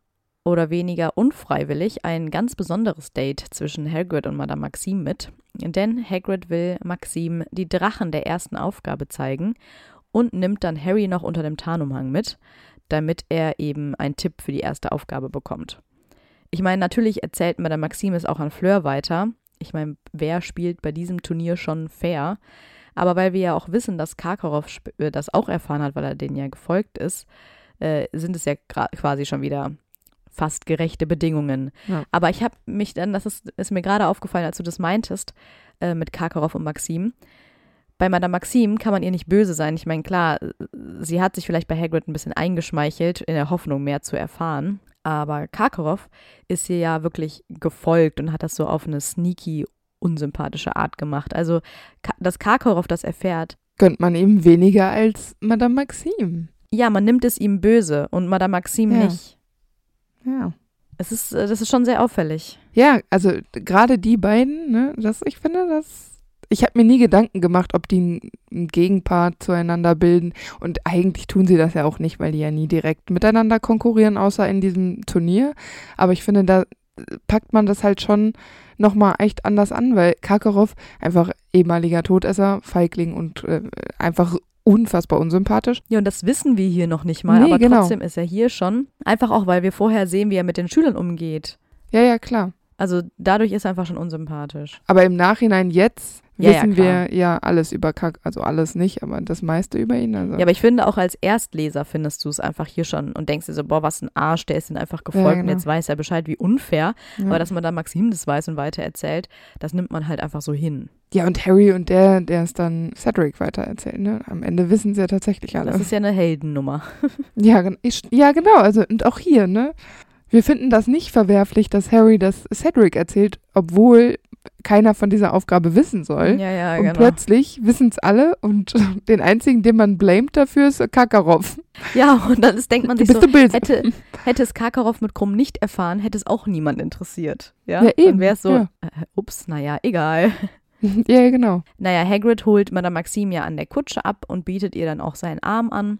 oder weniger unfreiwillig ein ganz besonderes Date zwischen Hagrid und Madame Maxime mit. Denn Hagrid will Maxime die Drachen der ersten Aufgabe zeigen und nimmt dann Harry noch unter dem Tarnumhang mit, damit er eben einen Tipp für die erste Aufgabe bekommt. Ich meine, natürlich erzählt Madame Maxime es auch an Fleur weiter. Ich meine, wer spielt bei diesem Turnier schon fair? Aber weil wir ja auch wissen, dass Karkaroff äh, das auch erfahren hat, weil er denen ja gefolgt ist, äh, sind es ja quasi schon wieder fast gerechte Bedingungen. Ja. Aber ich habe mich dann, das ist, ist mir gerade aufgefallen, als du das meintest, äh, mit Karkaroff und Maxim. Bei Madame Maxime kann man ihr nicht böse sein. Ich meine, klar, sie hat sich vielleicht bei Hagrid ein bisschen eingeschmeichelt, in der Hoffnung, mehr zu erfahren. Aber Karkaroff ist ihr ja wirklich gefolgt und hat das so auf eine sneaky, unsympathische Art gemacht. Also, dass Karkaroff das erfährt. Gönnt man ihm weniger als Madame Maxime. Ja, man nimmt es ihm böse und Madame Maxime ja. nicht. Ja. Es ist, äh, das ist schon sehr auffällig. Ja, also gerade die beiden, ne, das, ich finde, das ich habe mir nie Gedanken gemacht, ob die einen Gegenpart zueinander bilden. Und eigentlich tun sie das ja auch nicht, weil die ja nie direkt miteinander konkurrieren, außer in diesem Turnier. Aber ich finde, da packt man das halt schon nochmal echt anders an, weil Kakarov einfach ehemaliger Todesser, Feigling und äh, einfach unfassbar unsympathisch. Ja, und das wissen wir hier noch nicht mal, nee, aber genau. trotzdem ist er hier schon. Einfach auch, weil wir vorher sehen, wie er mit den Schülern umgeht. Ja, ja, klar. Also dadurch ist er einfach schon unsympathisch. Aber im Nachhinein jetzt ja, wissen ja, wir ja alles über Kack, also alles nicht, aber das meiste über ihn. Also. Ja, aber ich finde auch als Erstleser findest du es einfach hier schon und denkst dir so, boah, was ein Arsch, der ist ihm einfach gefolgt ja, genau. und jetzt weiß er Bescheid, wie unfair. Aber dass man da Maxim das weiß und weiter erzählt, das nimmt man halt einfach so hin. Ja, und Harry und der, der ist dann Cedric weiter erzählt, ne? Am Ende wissen sie ja tatsächlich alles. Das ist ja eine Heldennummer. ja, ich, ja, genau, also und auch hier, ne? Wir finden das nicht verwerflich, dass Harry das Cedric erzählt, obwohl keiner von dieser Aufgabe wissen soll. Ja, ja, und genau. plötzlich wissen es alle und [laughs] den einzigen, den man blamet dafür, ist Kakarov. Ja, und dann ist, denkt man sich so, hätte, hätte es Kakarov mit Krumm nicht erfahren, hätte es auch niemand interessiert. Ja, ja eben. Dann wäre es so, ja. äh, ups, naja, egal. [laughs] Ja, genau. Naja, Hagrid holt Madame Maxime ja an der Kutsche ab und bietet ihr dann auch seinen Arm an.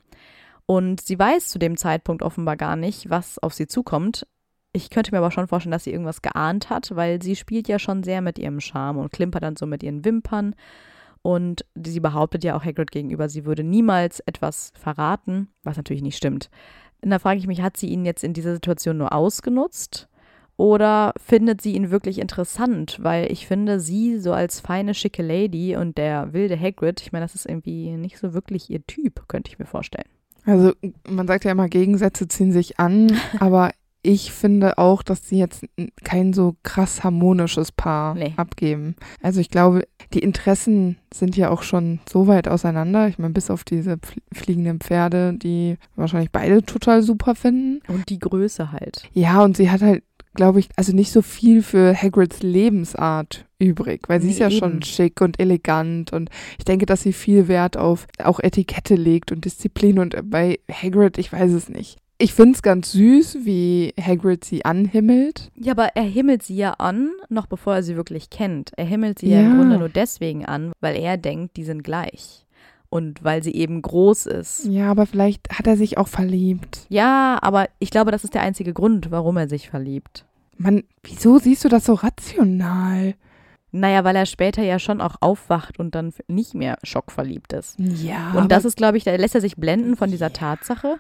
Und sie weiß zu dem Zeitpunkt offenbar gar nicht, was auf sie zukommt. Ich könnte mir aber schon vorstellen, dass sie irgendwas geahnt hat, weil sie spielt ja schon sehr mit ihrem Charme und klimpert dann so mit ihren Wimpern. Und sie behauptet ja auch Hagrid gegenüber, sie würde niemals etwas verraten, was natürlich nicht stimmt. Und da frage ich mich, hat sie ihn jetzt in dieser Situation nur ausgenutzt? Oder findet sie ihn wirklich interessant? Weil ich finde, sie so als feine, schicke Lady und der wilde Hagrid, ich meine, das ist irgendwie nicht so wirklich ihr Typ, könnte ich mir vorstellen. Also man sagt ja immer, Gegensätze ziehen sich an, [laughs] aber ich finde auch, dass sie jetzt kein so krass harmonisches Paar Nee. abgeben. Also ich glaube, die Interessen sind ja auch schon so weit auseinander. Ich meine, bis auf diese fliegenden Pferde, die wahrscheinlich beide total super finden. Und die Größe halt. Ja, und sie hat halt, glaube ich, also nicht so viel für Hagrids Lebensart übrig, weil sie Nee, ist ja eben. schon schick und elegant und ich denke, dass sie viel Wert auf auch Etikette legt und Disziplin und bei Hagrid, ich weiß es nicht. Ich finde es ganz süß, wie Hagrid sie anhimmelt. Ja, aber er himmelt sie ja an, noch bevor er sie wirklich kennt. Er himmelt sie ja, Ja. im Grunde nur deswegen an, weil er denkt, die sind gleich. Und weil sie eben groß ist. Ja, aber vielleicht hat er sich auch verliebt. Ja, aber ich glaube, das ist der einzige Grund, warum er sich verliebt. Mann, wieso siehst du das so rational? Naja, weil er später ja schon auch aufwacht und dann nicht mehr schockverliebt ist. Ja. Und das ist, glaube ich, da lässt er sich blenden von dieser Tatsache.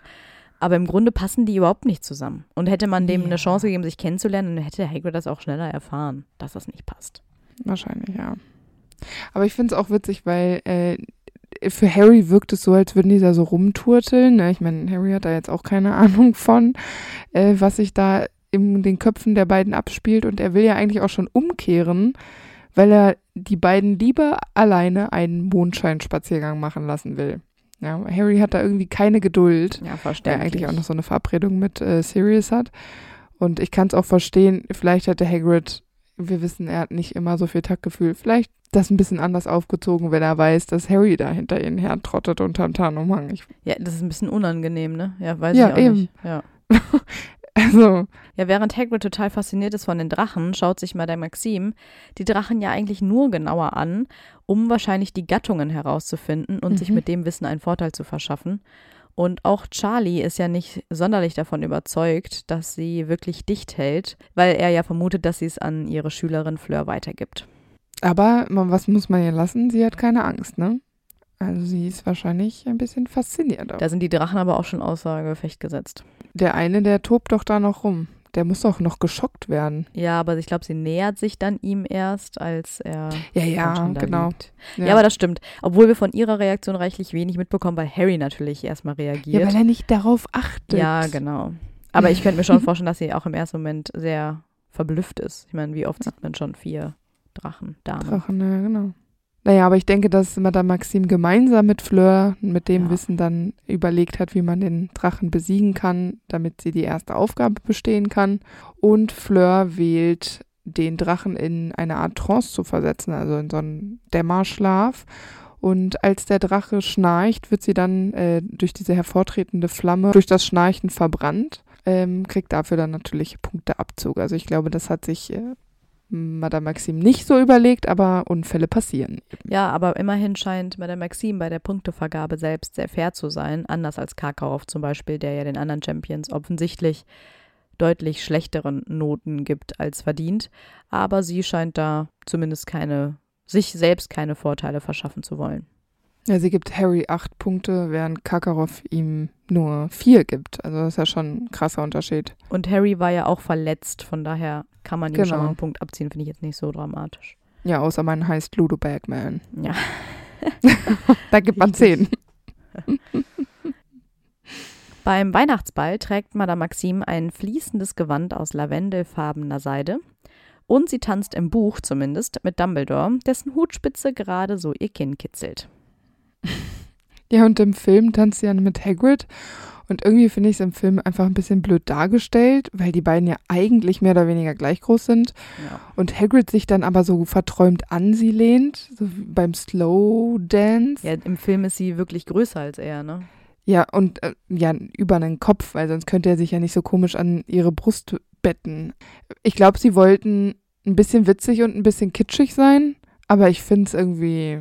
Aber im Grunde passen die überhaupt nicht zusammen. Und hätte man dem Ja. eine Chance gegeben, sich kennenzulernen, dann hätte Hagrid das auch schneller erfahren, dass das nicht passt. Wahrscheinlich, ja. Aber ich finde es auch witzig, weil äh, für Harry wirkt es so, als würden die da so rumturteln. Ne? Ich meine, Harry hat da jetzt auch keine [laughs] Ahnung von, äh, was sich da in den Köpfen der beiden abspielt. Und er will ja eigentlich auch schon umkehren, weil er die beiden lieber alleine einen Mondscheinspaziergang machen lassen will. Ja, Harry hat da irgendwie keine Geduld Ja, der eigentlich auch noch so eine Verabredung mit äh, Sirius hat. Und ich kann es auch verstehen, vielleicht hätte Hagrid, wir wissen, er hat nicht immer so viel Taktgefühl, vielleicht das ein bisschen anders aufgezogen, wenn er weiß, dass Harry da hinter ihnen her trottet unterm Tarnumhang. Ja, das ist ein bisschen unangenehm, ne? Ja, weiß Ja, ich auch eben. nicht. Ja. [laughs] also, ja, während Hagrid total fasziniert ist von den Drachen, schaut sich Madame Maxim die Drachen ja eigentlich nur genauer an, um wahrscheinlich die Gattungen herauszufinden und sich Mhm. mit dem Wissen einen Vorteil zu verschaffen. Und auch Charlie ist ja nicht sonderlich davon überzeugt, dass sie wirklich dicht hält, weil er ja vermutet, dass sie es an ihre Schülerin Fleur weitergibt. aber was muss man ihr lassen? Sie hat keine Angst, ne? Also sie ist wahrscheinlich ein bisschen fasziniert. Da sind die Drachen aber auch schon außer Gefecht gesetzt. Der eine, der tobt doch da noch rum. Der muss doch noch geschockt werden. Ja, aber ich glaube, sie nähert sich dann ihm erst, als er Ja, ja, genau. liegt. Ja. aber das stimmt. Obwohl wir von ihrer Reaktion reichlich wenig mitbekommen, weil Harry natürlich erstmal ja, reagiert. weil er nicht darauf achtet. Ja, genau. Aber ich könnte mir schon [laughs] vorstellen, dass sie auch im ersten Moment sehr verblüfft ist. Ich meine, wie oft sieht man schon vier Drachen, Damen? Drachen, ja, genau. Naja, aber ich denke, dass Madame Maxim gemeinsam mit Fleur, mit dem Ja. Wissen dann überlegt hat, wie man den Drachen besiegen kann, damit sie die erste Aufgabe bestehen kann. Und Fleur wählt, den Drachen in eine Art Trance zu versetzen, also in so einen Dämmerschlaf. Und als der Drache schnarcht, wird sie dann äh, durch diese hervortretende Flamme, durch das Schnarchen verbrannt, ähm, kriegt dafür dann natürlich Punkteabzug. Also ich glaube, das hat sich äh, Madame Maxim nicht so überlegt, aber Unfälle passieren. Ja, aber immerhin scheint Madame Maxim bei der Punktevergabe selbst sehr fair zu sein, anders als Karkaroff zum Beispiel, der ja den anderen Champions offensichtlich deutlich schlechteren Noten gibt als verdient. Aber sie scheint da zumindest keine, sich selbst keine Vorteile verschaffen zu wollen. Ja, sie gibt Harry acht Punkte, während Karkaroff ihm nur vier gibt. Also das ist ja schon ein krasser Unterschied. Und Harry war ja auch verletzt, von daher kann man ihm schon Genau. mal einen Punkt abziehen, finde ich jetzt nicht so dramatisch. Ja, außer man heißt Ludo Bagman. Ja. [laughs] Da gibt man zehn. [laughs] Beim Weihnachtsball trägt Madame Maxim ein fließendes Gewand aus lavendelfarbener Seide und sie tanzt im Buch zumindest mit Dumbledore, dessen Hutspitze gerade so ihr Kinn kitzelt. [laughs] Ja, und im Film tanzt sie dann mit Hagrid. Und irgendwie finde ich es im Film einfach ein bisschen blöd dargestellt, weil die beiden ja eigentlich mehr oder weniger gleich groß sind. Ja. Und Hagrid sich dann aber so verträumt an sie lehnt, so beim Slow Dance. ja, im Film ist sie wirklich größer als er, ne? Ja, und äh, ja, über einen Kopf, weil sonst könnte er sich ja nicht so komisch an ihre Brust betten. Ich glaube, sie wollten ein bisschen witzig und ein bisschen kitschig sein, aber ich finde es irgendwie,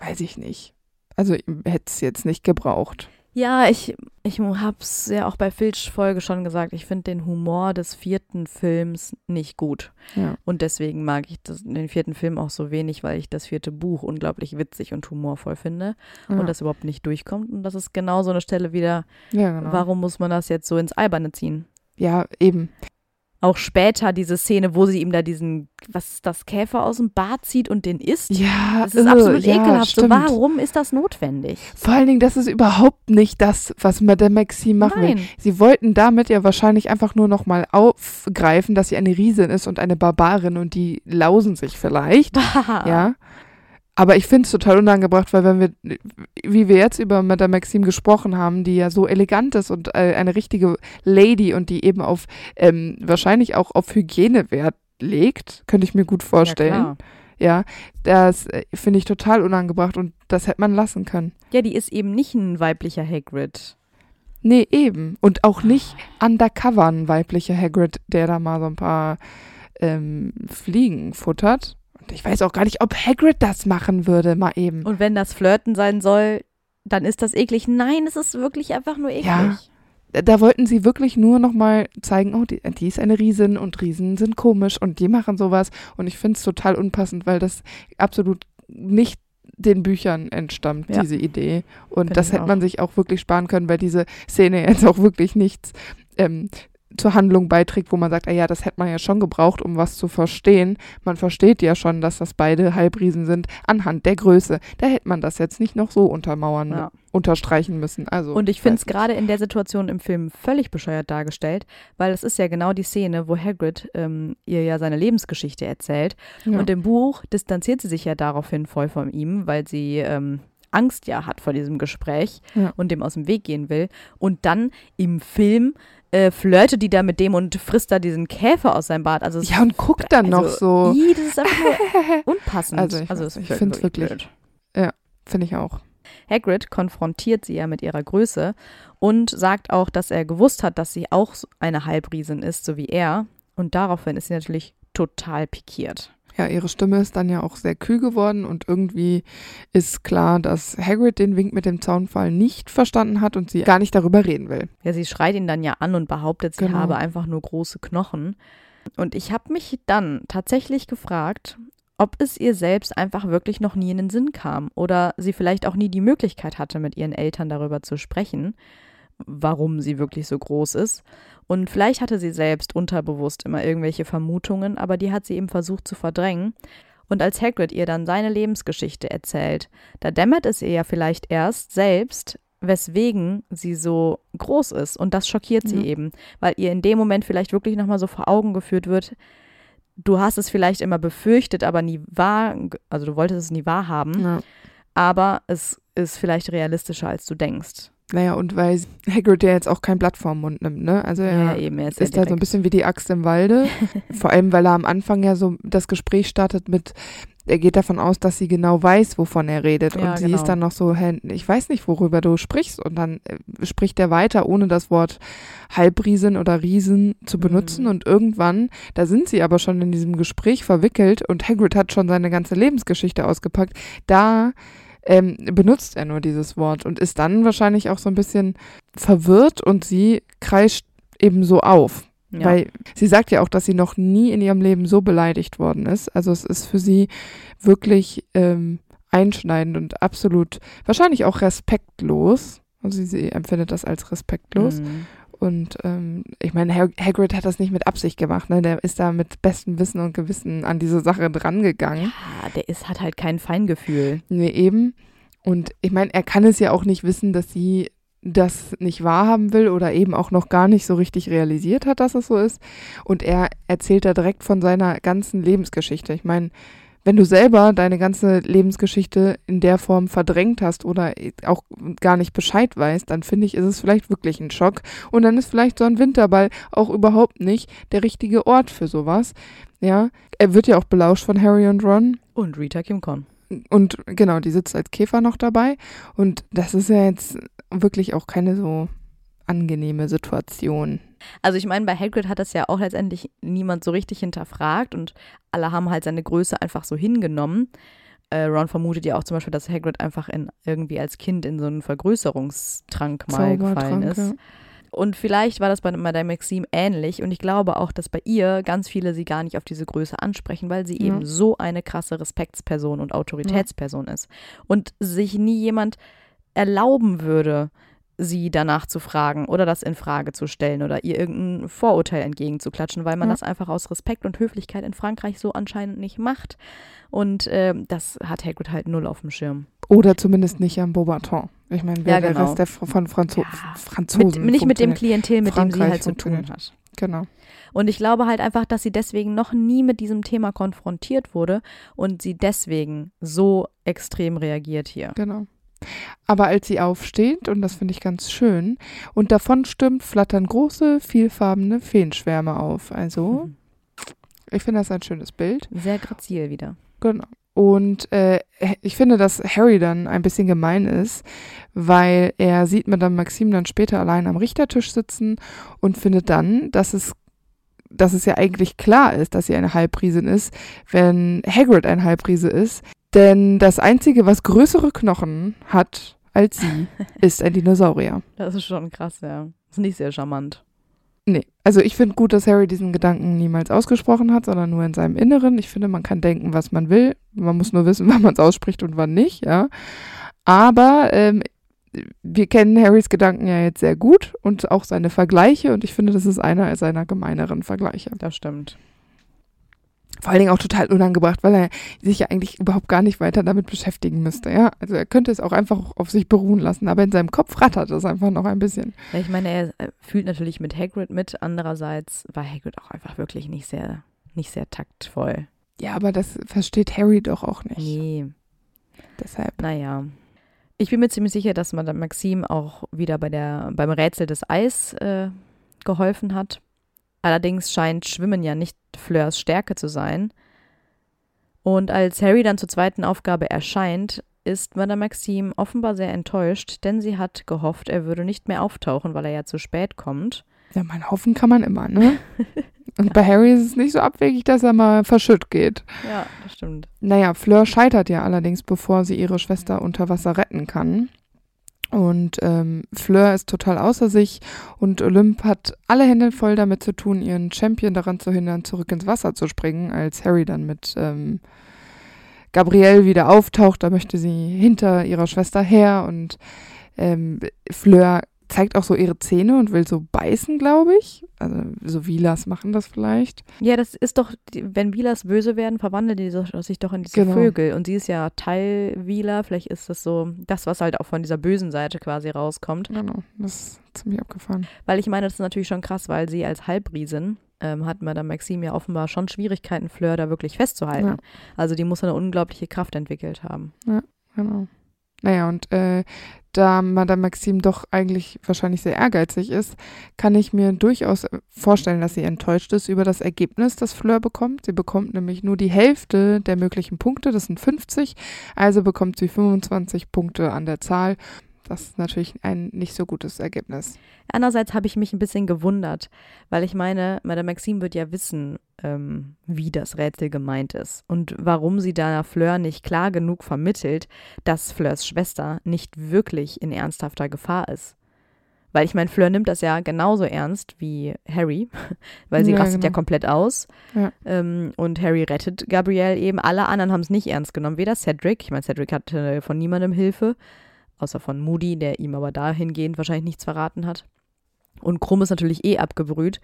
weiß ich nicht. Also hätte es jetzt nicht gebraucht. Ja, ich, ich habe es ja auch bei Filch Folge schon gesagt, ich finde den Humor des vierten Films nicht gut. Ja. Und deswegen mag ich das, den vierten Film auch so wenig, weil ich das vierte Buch unglaublich witzig und humorvoll finde Ja. und das überhaupt nicht durchkommt. Und das ist genau so eine Stelle wieder, ja, genau. warum muss man das jetzt so ins Alberne ziehen? ja, eben. Auch später diese Szene, wo sie ihm da diesen, was ist das, Käfer aus dem Bad zieht und den isst. Ja, Das ist äh, absolut ja, ekelhaft. So, stimmt. warum ist das notwendig? Vor allen Dingen, das ist überhaupt nicht das, was Madame Maxime machen will. Nein. Sie wollten damit ja wahrscheinlich einfach nur nochmal aufgreifen, dass sie eine Riesin ist und eine Barbarin und die lausen sich vielleicht. [laughs] Ja. Aber ich finde es total unangebracht, weil wenn wir, wie wir jetzt über Madame Maxime gesprochen haben, die ja so elegant ist und äh, eine richtige Lady und die eben auf, ähm, wahrscheinlich auch auf Hygiene Wert legt, könnte ich mir gut vorstellen. Ja, Ja, das äh, finde ich total unangebracht und das hätte man lassen können. ja, die ist eben nicht ein weiblicher Hagrid. Nee, eben. Und auch nicht undercover ein weiblicher Hagrid, der da mal so ein paar ähm, Fliegen futtert. Und ich weiß auch gar nicht, ob Hagrid das machen würde, mal eben. Und wenn das Flirten sein soll, dann ist das eklig. Nein, es ist wirklich einfach nur eklig. Ja. Da- wollten sie wirklich nur nochmal zeigen, oh, die, die ist eine Riesin und Riesen sind komisch und die machen sowas. Und ich finde es total unpassend, weil das absolut nicht den Büchern entstammt, Ja. diese Idee. Und Find das hätte auch. man sich auch wirklich sparen können, weil diese Szene [laughs] jetzt auch wirklich nichts ähm, zur Handlung beiträgt, wo man sagt, ah ja, das hätte man ja schon gebraucht, um was zu verstehen. Man versteht ja schon, dass das beide Halbriesen sind, anhand der Größe. Da hätte man das jetzt nicht noch so untermauern, Ja. unterstreichen müssen. Also, Und ich finde es gerade in der Situation im Film völlig bescheuert dargestellt, weil es ist ja genau die Szene, wo Hagrid ähm, ihr ja seine Lebensgeschichte erzählt. Ja. Und im Buch distanziert sie sich ja daraufhin voll von ihm, weil sie ähm, Angst ja hat vor diesem Gespräch Ja. und dem aus dem Weg gehen will. Und dann im Film äh, flirtet die da mit dem und frisst da diesen Käfer aus seinem Bart. Also es Ja, und guckt dann noch so. Ih, das ist einfach nur [laughs] unpassend. Also ich weiß es ist ich find's wirklich- blöd. Finde ich auch. Hagrid konfrontiert sie ja mit ihrer Größe und sagt auch, dass er gewusst hat, dass sie auch eine Halbriesin ist, so wie er. Und daraufhin ist sie natürlich total pikiert. Ja, ihre Stimme ist dann ja auch sehr kühl geworden und irgendwie ist klar, dass Hagrid den Wink mit dem Zaunfall nicht verstanden hat und sie gar nicht darüber reden will. Ja, sie schreit ihn dann ja an und behauptet, sie Genau. habe einfach nur große Knochen. Und ich habe mich dann tatsächlich gefragt, ob es ihr selbst einfach wirklich noch nie in den Sinn kam oder sie vielleicht auch nie die Möglichkeit hatte, mit ihren Eltern darüber zu sprechen, warum sie wirklich so groß ist. Und vielleicht hatte sie selbst unterbewusst immer irgendwelche Vermutungen, aber die hat sie eben versucht zu verdrängen. Und als Hagrid ihr dann seine Lebensgeschichte erzählt, da dämmert es ihr ja vielleicht erst selbst, weswegen sie so groß ist. Und das schockiert sie Ja. eben, weil ihr in dem Moment vielleicht wirklich nochmal so vor Augen geführt wird, du hast es vielleicht immer befürchtet, aber nie wahr, also du wolltest es nie wahrhaben, Ja. aber es ist vielleicht realistischer, als du denkst. Naja, und weil Hagrid ja jetzt auch kein Blatt vorm Mund nimmt, ne? Also er eben, er ist, ist ja da so ein bisschen wie die Axt im Walde. [laughs] Vor allem, weil er am Anfang ja so das Gespräch startet mit, er geht davon aus, dass sie genau weiß, wovon er redet. Ja, und sie genau. ist dann noch so, ich weiß nicht, worüber du sprichst. Und dann äh, spricht er weiter, ohne das Wort Halbriesen oder Riesen zu benutzen. Mhm. Und irgendwann, da sind sie aber schon in diesem Gespräch verwickelt und Hagrid hat schon seine ganze Lebensgeschichte ausgepackt. Da ähm, benutzt er nur dieses Wort und ist dann wahrscheinlich auch so ein bisschen verwirrt und sie kreischt eben so auf. Ja. Weil sie sagt ja auch, dass sie noch nie in ihrem Leben so beleidigt worden ist. Also es ist für sie wirklich ähm, einschneidend und absolut wahrscheinlich auch respektlos. Also sie, sie empfindet das als respektlos. Mhm. Und ähm, ich meine, Hag Hagrid hat das nicht mit Absicht gemacht. Ne? Der ist da mit bestem Wissen und Gewissen an diese Sache drangegangen. Ja, der ist, hat halt kein Feingefühl. Nee, eben. Und ich meine, er kann es ja auch nicht wissen, dass sie das nicht wahrhaben will oder eben auch noch gar nicht so richtig realisiert hat, dass es so ist. Und er erzählt da direkt von seiner ganzen Lebensgeschichte. Ich meine, wenn du selber deine ganze Lebensgeschichte in der Form verdrängt hast oder auch gar nicht Bescheid weißt, dann finde ich, ist es vielleicht wirklich ein Schock. Und dann ist vielleicht so ein Winterball auch überhaupt nicht der richtige Ort für sowas. Ja, er wird ja auch belauscht von Harry und Ron. Und Rita Kimcon. Und genau, die sitzt als Käfer noch dabei. Und das ist ja jetzt wirklich auch keine so angenehme Situation. Also ich meine, bei Hagrid hat das ja auch letztendlich niemand so richtig hinterfragt und alle haben halt seine Größe einfach so hingenommen. äh, Ron vermutet ja auch zum Beispiel, dass Hagrid einfach in, irgendwie als Kind in so einen Vergrößerungstrank mal gefallen ist. Ja. Und vielleicht war das bei Madame Maxime ähnlich. Und ich glaube auch, dass bei ihr ganz viele sie gar nicht auf diese Größe ansprechen, weil sie ja. eben so eine krasse Respektsperson und Autoritätsperson ja. ist. Und sich nie jemand erlauben würde, sie danach zu fragen oder das in Frage zu stellen oder ihr irgendein Vorurteil entgegenzuklatschen, weil man ja. das einfach aus Respekt und Höflichkeit in Frankreich so anscheinend nicht macht. Und äh, das hat Hagrid halt null auf dem Schirm. Oder zumindest nicht am Beaubaton. Ich meine, wer ja, genau. der Rest der von Franzo ja. Franzosen mit, Nicht mit dem Klientel, mit Frankreich dem sie halt zu tun hat. Genau. Und ich glaube halt einfach, dass sie deswegen noch nie mit diesem Thema konfrontiert wurde und sie deswegen so extrem reagiert hier. Genau. Aber als sie aufsteht, und das finde ich ganz schön, und davon stimmt, flattern große, vielfarbene Feenschwärme auf. Also, mhm. [laughs] ich finde das ein schönes Bild. Sehr grazil wieder. Genau. Und äh, ich finde, dass Harry dann ein bisschen gemein ist, weil er sieht Madame Maxime dann später allein am Richtertisch sitzen und findet dann, dass es, dass es ja eigentlich klar ist, dass sie eine Halbriesin ist, wenn Hagrid ein Halbriese ist. Denn das Einzige, was größere Knochen hat als sie, [laughs] ist ein Dinosaurier. Das ist schon krass, ja. Das ist nicht sehr charmant. Nee, also ich finde gut, dass Harry diesen Gedanken niemals ausgesprochen hat, sondern nur in seinem Inneren. Ich finde, man kann denken, was man will. Man muss nur wissen, [laughs] wann man es ausspricht und wann nicht, ja. Aber ähm, wir kennen Harrys Gedanken ja jetzt sehr gut und auch seine Vergleiche und ich finde, das ist einer seiner gemeineren Vergleiche. Das stimmt. Vor allen Dingen auch total unangebracht, weil er sich ja eigentlich überhaupt gar nicht weiter damit beschäftigen müsste, ja. Also er könnte es auch einfach auf sich beruhen lassen, aber in seinem Kopf rattert es einfach noch ein bisschen. Ja, ich meine, er fühlt natürlich mit Hagrid mit, andererseits war Hagrid auch einfach wirklich nicht sehr, nicht sehr taktvoll. Ja, aber das versteht Harry doch auch nicht. Nee. Deshalb. Naja. Ich bin mir ziemlich sicher, dass Madame Maxime auch wieder bei der, beim Rätsel des Eis äh, geholfen hat. Allerdings scheint Schwimmen ja nicht Fleurs Stärke zu sein. Und als Harry dann zur zweiten Aufgabe erscheint, ist Madame Maxime offenbar sehr enttäuscht, denn sie hat gehofft, er würde nicht mehr auftauchen, weil er ja zu spät kommt. Ja, mein Hoffen kann man immer, ne? [laughs] Und bei Harry ist es nicht so abwegig, dass er mal verschütt geht. Ja, das stimmt. Naja, Fleur scheitert ja allerdings, bevor sie ihre Schwester unter Wasser retten kann. Und ähm, Fleur ist total außer sich und Olymp hat alle Hände voll damit zu tun, ihren Champion daran zu hindern, zurück ins Wasser zu springen, als Harry dann mit ähm, Gabrielle wieder auftaucht. Da möchte sie hinter ihrer Schwester her und ähm, Fleur zeigt auch so ihre Zähne und will so beißen, glaube ich. Also so Vilas machen das vielleicht. Ja, das ist doch, wenn Vilas böse werden, verwandeln die sich doch in diese genau. Vögel. Und sie ist ja Teil Vila. Vielleicht ist das so das, was halt auch von dieser bösen Seite quasi rauskommt. Genau, das ist ziemlich abgefahren. Weil ich meine, das ist natürlich schon krass, weil sie als Halbriesin ähm, hat Madame Maxime ja offenbar schon Schwierigkeiten, Fleur da wirklich festzuhalten. Ja. Also die muss eine unglaubliche Kraft entwickelt haben. Ja, genau. Naja, und äh, da Madame Maxime doch eigentlich wahrscheinlich sehr ehrgeizig ist, kann ich mir durchaus vorstellen, dass sie enttäuscht ist über das Ergebnis, das Fleur bekommt. Sie bekommt nämlich nur die Hälfte der möglichen Punkte, das sind 50, also bekommt sie 25 Punkte an der Zahl. Das ist natürlich ein nicht so gutes Ergebnis. Andererseits habe ich mich ein bisschen gewundert, weil ich meine, Madame Maxime wird ja wissen, ähm, wie das Rätsel gemeint ist und warum sie da Fleur nicht klar genug vermittelt, dass Fleurs Schwester nicht wirklich in ernsthafter Gefahr ist. Weil ich meine, Fleur nimmt das ja genauso ernst wie Harry, [laughs] weil sie ja, rastet genau. ja komplett aus. Ja. Ähm, und Harry rettet Gabrielle eben. Alle anderen haben es nicht ernst genommen, weder Cedric, ich meine, Cedric hatte von niemandem Hilfe, außer von Moody, der ihm aber dahingehend wahrscheinlich nichts verraten hat. Und Krumm ist natürlich eh abgebrüht.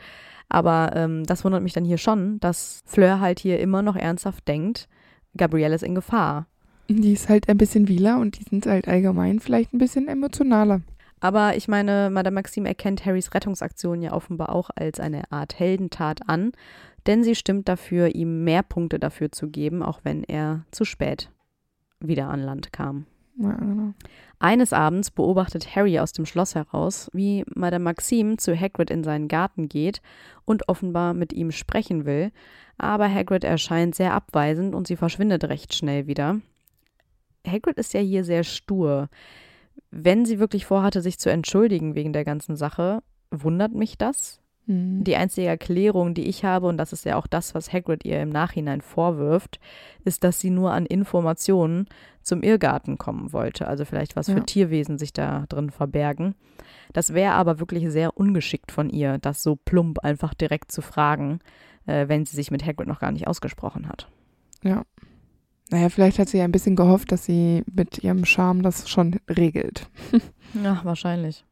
Aber ähm, das wundert mich dann hier schon, dass Fleur halt hier immer noch ernsthaft denkt, Gabrielle ist in Gefahr. Die ist halt ein bisschen wieler und die sind halt allgemein vielleicht ein bisschen emotionaler. Aber ich meine, Madame Maxime erkennt Harrys Rettungsaktion ja offenbar auch als eine Art Heldentat an, denn sie stimmt dafür, ihm mehr Punkte dafür zu geben, auch wenn er zu spät wieder an Land kam. Ja, genau. Eines Abends beobachtet Harry aus dem Schloss heraus, wie Madame Maxime zu Hagrid in seinen Garten geht und offenbar mit ihm sprechen will, aber Hagrid erscheint sehr abweisend und sie verschwindet recht schnell wieder. Hagrid ist ja hier sehr stur. Wenn sie wirklich vorhatte, sich zu entschuldigen wegen der ganzen Sache, wundert mich das, Mhm. Die einzige Erklärung, die ich habe, und das ist ja auch das, was Hagrid ihr im Nachhinein vorwirft, ist, dass sie nur an Informationen zum Irrgarten kommen wollte. Also vielleicht was ja. für Tierwesen sich da drin verbergen. Das wäre aber wirklich sehr ungeschickt von ihr, das so plump einfach direkt zu fragen, äh, wenn sie sich mit Hagrid noch gar nicht ausgesprochen hat. Ja. Naja, vielleicht hat sie ja ein bisschen gehofft, dass sie mit ihrem Charme das schon regelt. [laughs] ja, wahrscheinlich.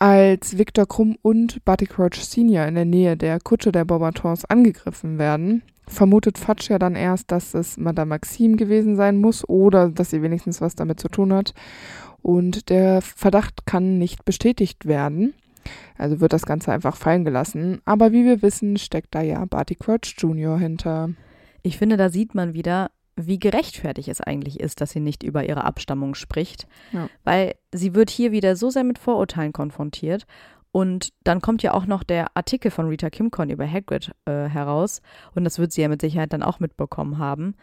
Als Victor Krumm und Barty Crouch Senior in der Nähe der Kutsche der Bobatons angegriffen werden, vermutet Fatsch ja dann erst, dass es Madame Maxime gewesen sein muss oder dass sie wenigstens was damit zu tun hat. Und der Verdacht kann nicht bestätigt werden. Also wird das Ganze einfach fallen gelassen. Aber wie wir wissen, steckt da ja Barty Crouch Jr. hinter. Ich finde, da sieht man wieder, wie gerechtfertigt es eigentlich ist, dass sie nicht über ihre Abstammung spricht. Ja. Weil sie wird hier wieder so sehr mit Vorurteilen konfrontiert. Und dann kommt ja auch noch der Artikel von Rita Kimcon über Hagrid äh, heraus. Und das wird sie ja mit Sicherheit dann auch mitbekommen haben.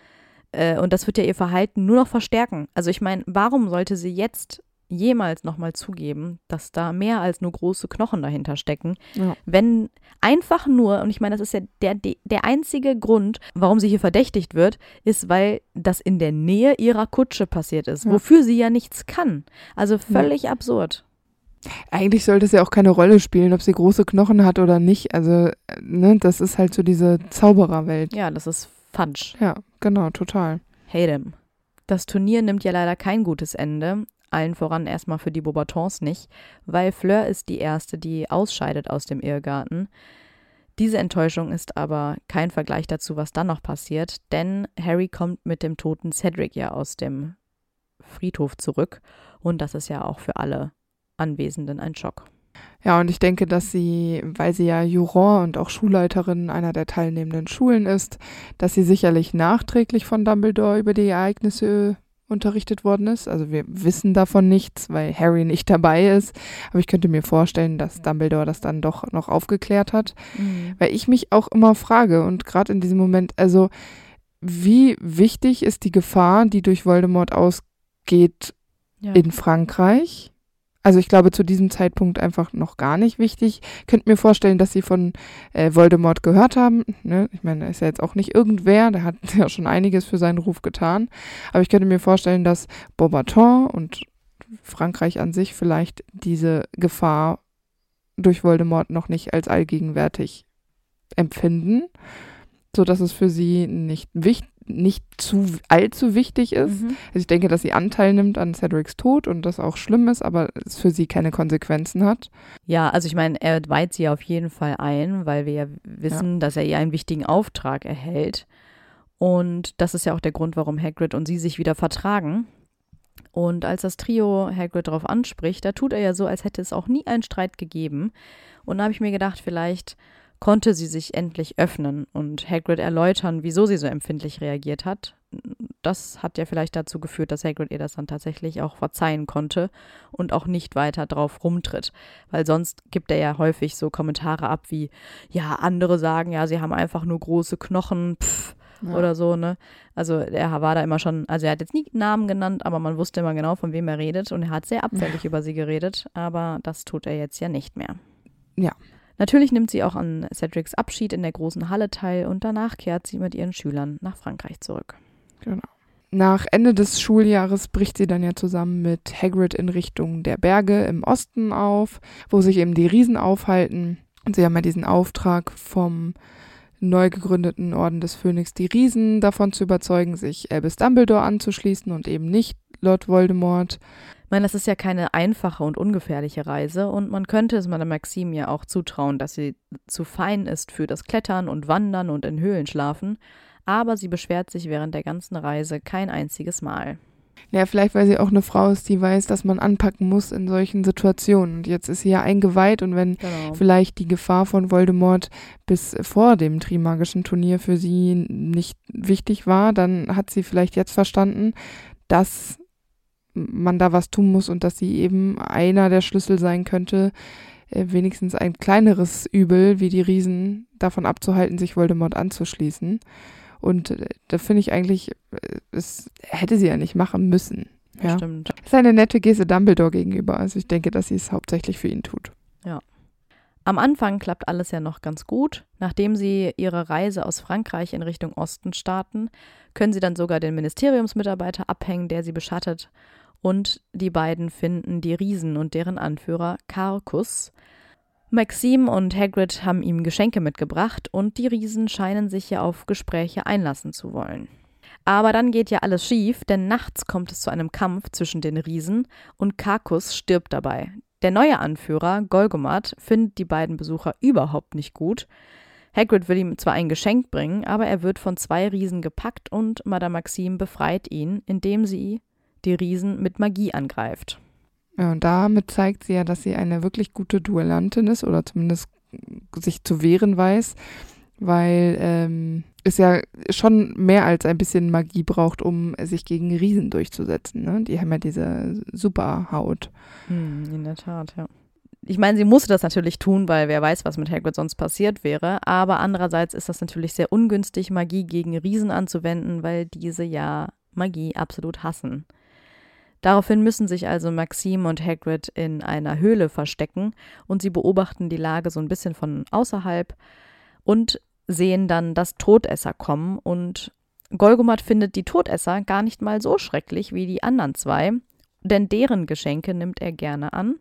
Äh, und das wird ja ihr Verhalten nur noch verstärken. Also ich meine, warum sollte sie jetzt jemals nochmal zugeben, dass da mehr als nur große Knochen dahinter stecken. Ja. Wenn einfach nur, und ich meine, das ist ja der, der einzige Grund, warum sie hier verdächtigt wird, ist, weil das in der Nähe ihrer Kutsche passiert ist, ja. wofür sie ja nichts kann. Also völlig ja. absurd. Eigentlich sollte es ja auch keine Rolle spielen, ob sie große Knochen hat oder nicht. Also, ne, das ist halt so diese Zaubererwelt. Ja, das ist falsch. Ja, genau, total. Hate him. Das Turnier nimmt ja leider kein gutes Ende allen voran erstmal für die Beaubatons nicht, weil Fleur ist die erste, die ausscheidet aus dem Irrgarten. Diese Enttäuschung ist aber kein Vergleich dazu, was dann noch passiert, denn Harry kommt mit dem toten Cedric ja aus dem Friedhof zurück und das ist ja auch für alle Anwesenden ein Schock. Ja, und ich denke, dass sie, weil sie ja Juror und auch Schulleiterin einer der teilnehmenden Schulen ist, dass sie sicherlich nachträglich von Dumbledore über die Ereignisse unterrichtet worden ist. Also wir wissen davon nichts, weil Harry nicht dabei ist. Aber ich könnte mir vorstellen, dass Dumbledore das dann doch noch aufgeklärt hat. Mhm. Weil ich mich auch immer frage und gerade in diesem Moment, also wie wichtig ist die Gefahr, die durch Voldemort ausgeht ja. in Frankreich? Also ich glaube zu diesem Zeitpunkt einfach noch gar nicht wichtig. Könnt mir vorstellen, dass sie von äh, Voldemort gehört haben. Ne? Ich meine, er ist ja jetzt auch nicht irgendwer, der hat [laughs] ja schon einiges für seinen Ruf getan. Aber ich könnte mir vorstellen, dass Beaubaton und Frankreich an sich vielleicht diese Gefahr durch Voldemort noch nicht als allgegenwärtig empfinden, so dass es für sie nicht wichtig nicht zu allzu wichtig ist. Mhm. Also ich denke, dass sie Anteil nimmt an Cedrics Tod und das auch schlimm ist, aber es für sie keine Konsequenzen hat. Ja, also ich meine, er weiht sie auf jeden Fall ein, weil wir ja wissen, ja. dass er ihr einen wichtigen Auftrag erhält. Und das ist ja auch der Grund, warum Hagrid und sie sich wieder vertragen. Und als das Trio Hagrid darauf anspricht, da tut er ja so, als hätte es auch nie einen Streit gegeben. Und da habe ich mir gedacht, vielleicht konnte sie sich endlich öffnen und Hagrid erläutern, wieso sie so empfindlich reagiert hat. Das hat ja vielleicht dazu geführt, dass Hagrid ihr das dann tatsächlich auch verzeihen konnte und auch nicht weiter drauf rumtritt. Weil sonst gibt er ja häufig so Kommentare ab wie, ja, andere sagen, ja, sie haben einfach nur große Knochen, pff, ja. oder so, ne? Also er war da immer schon, also er hat jetzt nie Namen genannt, aber man wusste immer genau, von wem er redet und er hat sehr abfällig ja. [laughs] über sie geredet, aber das tut er jetzt ja nicht mehr. Ja. Natürlich nimmt sie auch an Cedrics Abschied in der großen Halle teil und danach kehrt sie mit ihren Schülern nach Frankreich zurück. Genau. Nach Ende des Schuljahres bricht sie dann ja zusammen mit Hagrid in Richtung der Berge im Osten auf, wo sich eben die Riesen aufhalten. Und sie haben ja diesen Auftrag vom neu gegründeten Orden des Phönix, die Riesen davon zu überzeugen, sich Albus Dumbledore anzuschließen und eben nicht Lord Voldemort. Ich meine, das ist ja keine einfache und ungefährliche Reise und man könnte es Madame Maxime ja auch zutrauen, dass sie zu fein ist für das Klettern und Wandern und in Höhlen schlafen, aber sie beschwert sich während der ganzen Reise kein einziges Mal. Ja, vielleicht weil sie auch eine Frau ist, die weiß, dass man anpacken muss in solchen Situationen. Und jetzt ist sie ja eingeweiht und wenn genau. vielleicht die Gefahr von Voldemort bis vor dem Trimagischen Turnier für sie nicht wichtig war, dann hat sie vielleicht jetzt verstanden, dass man da was tun muss und dass sie eben einer der Schlüssel sein könnte, äh, wenigstens ein kleineres Übel wie die Riesen davon abzuhalten, sich Voldemort anzuschließen. Und äh, da finde ich eigentlich, äh, es hätte sie ja nicht machen müssen. Ja, stimmt. Das ist eine nette Geste Dumbledore gegenüber. Also ich denke, dass sie es hauptsächlich für ihn tut. Ja. Am Anfang klappt alles ja noch ganz gut. Nachdem sie ihre Reise aus Frankreich in Richtung Osten starten, können sie dann sogar den Ministeriumsmitarbeiter abhängen, der sie beschattet. Und die beiden finden die Riesen und deren Anführer Karkus. Maxim und Hagrid haben ihm Geschenke mitgebracht und die Riesen scheinen sich ja auf Gespräche einlassen zu wollen. Aber dann geht ja alles schief, denn nachts kommt es zu einem Kampf zwischen den Riesen und Karkus stirbt dabei. Der neue Anführer, Golgomat, findet die beiden Besucher überhaupt nicht gut. Hagrid will ihm zwar ein Geschenk bringen, aber er wird von zwei Riesen gepackt und Madame Maxime befreit ihn, indem sie die Riesen mit Magie angreift. Ja, und damit zeigt sie ja, dass sie eine wirklich gute Duellantin ist oder zumindest sich zu wehren weiß weil ähm, es ja schon mehr als ein bisschen Magie braucht, um sich gegen Riesen durchzusetzen. Ne? Die haben ja diese Superhaut. Hm, in der Tat, ja. Ich meine, sie musste das natürlich tun, weil wer weiß, was mit Hagrid sonst passiert wäre. Aber andererseits ist das natürlich sehr ungünstig, Magie gegen Riesen anzuwenden, weil diese ja Magie absolut hassen. Daraufhin müssen sich also Maxim und Hagrid in einer Höhle verstecken und sie beobachten die Lage so ein bisschen von außerhalb und sehen dann das Todesser kommen und Golgomat findet die Todesser gar nicht mal so schrecklich wie die anderen zwei, denn deren Geschenke nimmt er gerne an.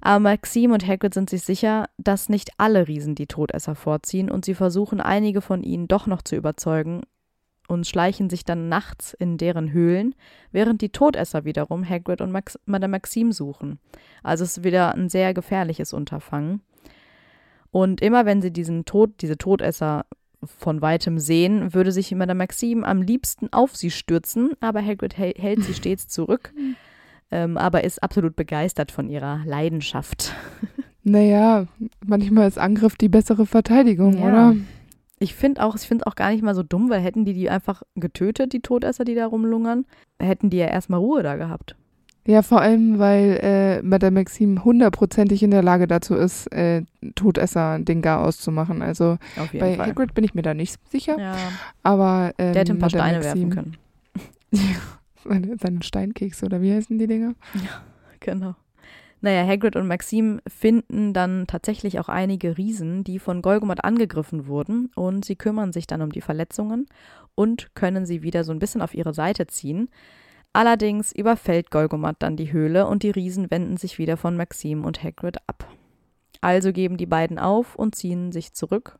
Aber Maxim und Hagrid sind sich sicher, dass nicht alle Riesen die Todesser vorziehen und sie versuchen einige von ihnen doch noch zu überzeugen und schleichen sich dann nachts in deren Höhlen, während die Todesser wiederum Hagrid und Max Madame Maxim suchen. Also es ist wieder ein sehr gefährliches Unterfangen. Und immer wenn sie diesen Tod, diese Todesser von weitem sehen, würde sich Madame Maxime am liebsten auf sie stürzen, aber Hagrid hält sie stets zurück, [laughs] ähm, aber ist absolut begeistert von ihrer Leidenschaft. [laughs] Naja, manchmal ist Angriff die bessere Verteidigung, ja. oder? Ich finde auch, ich finde auch gar nicht mal so dumm, weil hätten die die einfach getötet, die Todesser, die da rumlungern, hätten die ja erstmal Ruhe da gehabt. Ja, vor allem, weil äh, Madame Maxime hundertprozentig in der Lage dazu ist, äh, Todesser den Gar auszumachen. Also bei Fall. Hagrid bin ich mir da nicht sicher. Ja. Aber ähm, der hätte ein paar Madame Steine Maxime, werfen können. [laughs] ja, seine Steinkekse oder wie heißen die Dinger? Ja, genau. Naja, Hagrid und Maxim finden dann tatsächlich auch einige Riesen, die von Golgomat angegriffen wurden und sie kümmern sich dann um die Verletzungen und können sie wieder so ein bisschen auf ihre Seite ziehen. Allerdings überfällt Golgomat dann die Höhle und die Riesen wenden sich wieder von Maxim und Hagrid ab. Also geben die beiden auf und ziehen sich zurück,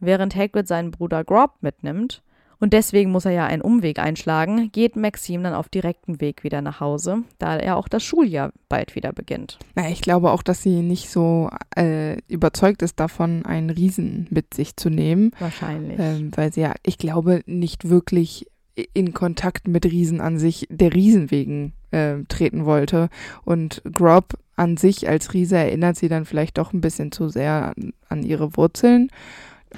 während Hagrid seinen Bruder Grob mitnimmt. Und deswegen muss er ja einen Umweg einschlagen, geht Maxim dann auf direktem Weg wieder nach Hause, da er auch das Schuljahr bald wieder beginnt. Ja, ich glaube auch, dass sie nicht so äh, überzeugt ist davon, einen Riesen mit sich zu nehmen. Wahrscheinlich. Ähm, weil sie ja, ich glaube, nicht wirklich in Kontakt mit Riesen an sich der Riesen wegen äh, treten wollte. Und Grob an sich als Riese erinnert sie dann vielleicht doch ein bisschen zu sehr an, an ihre Wurzeln.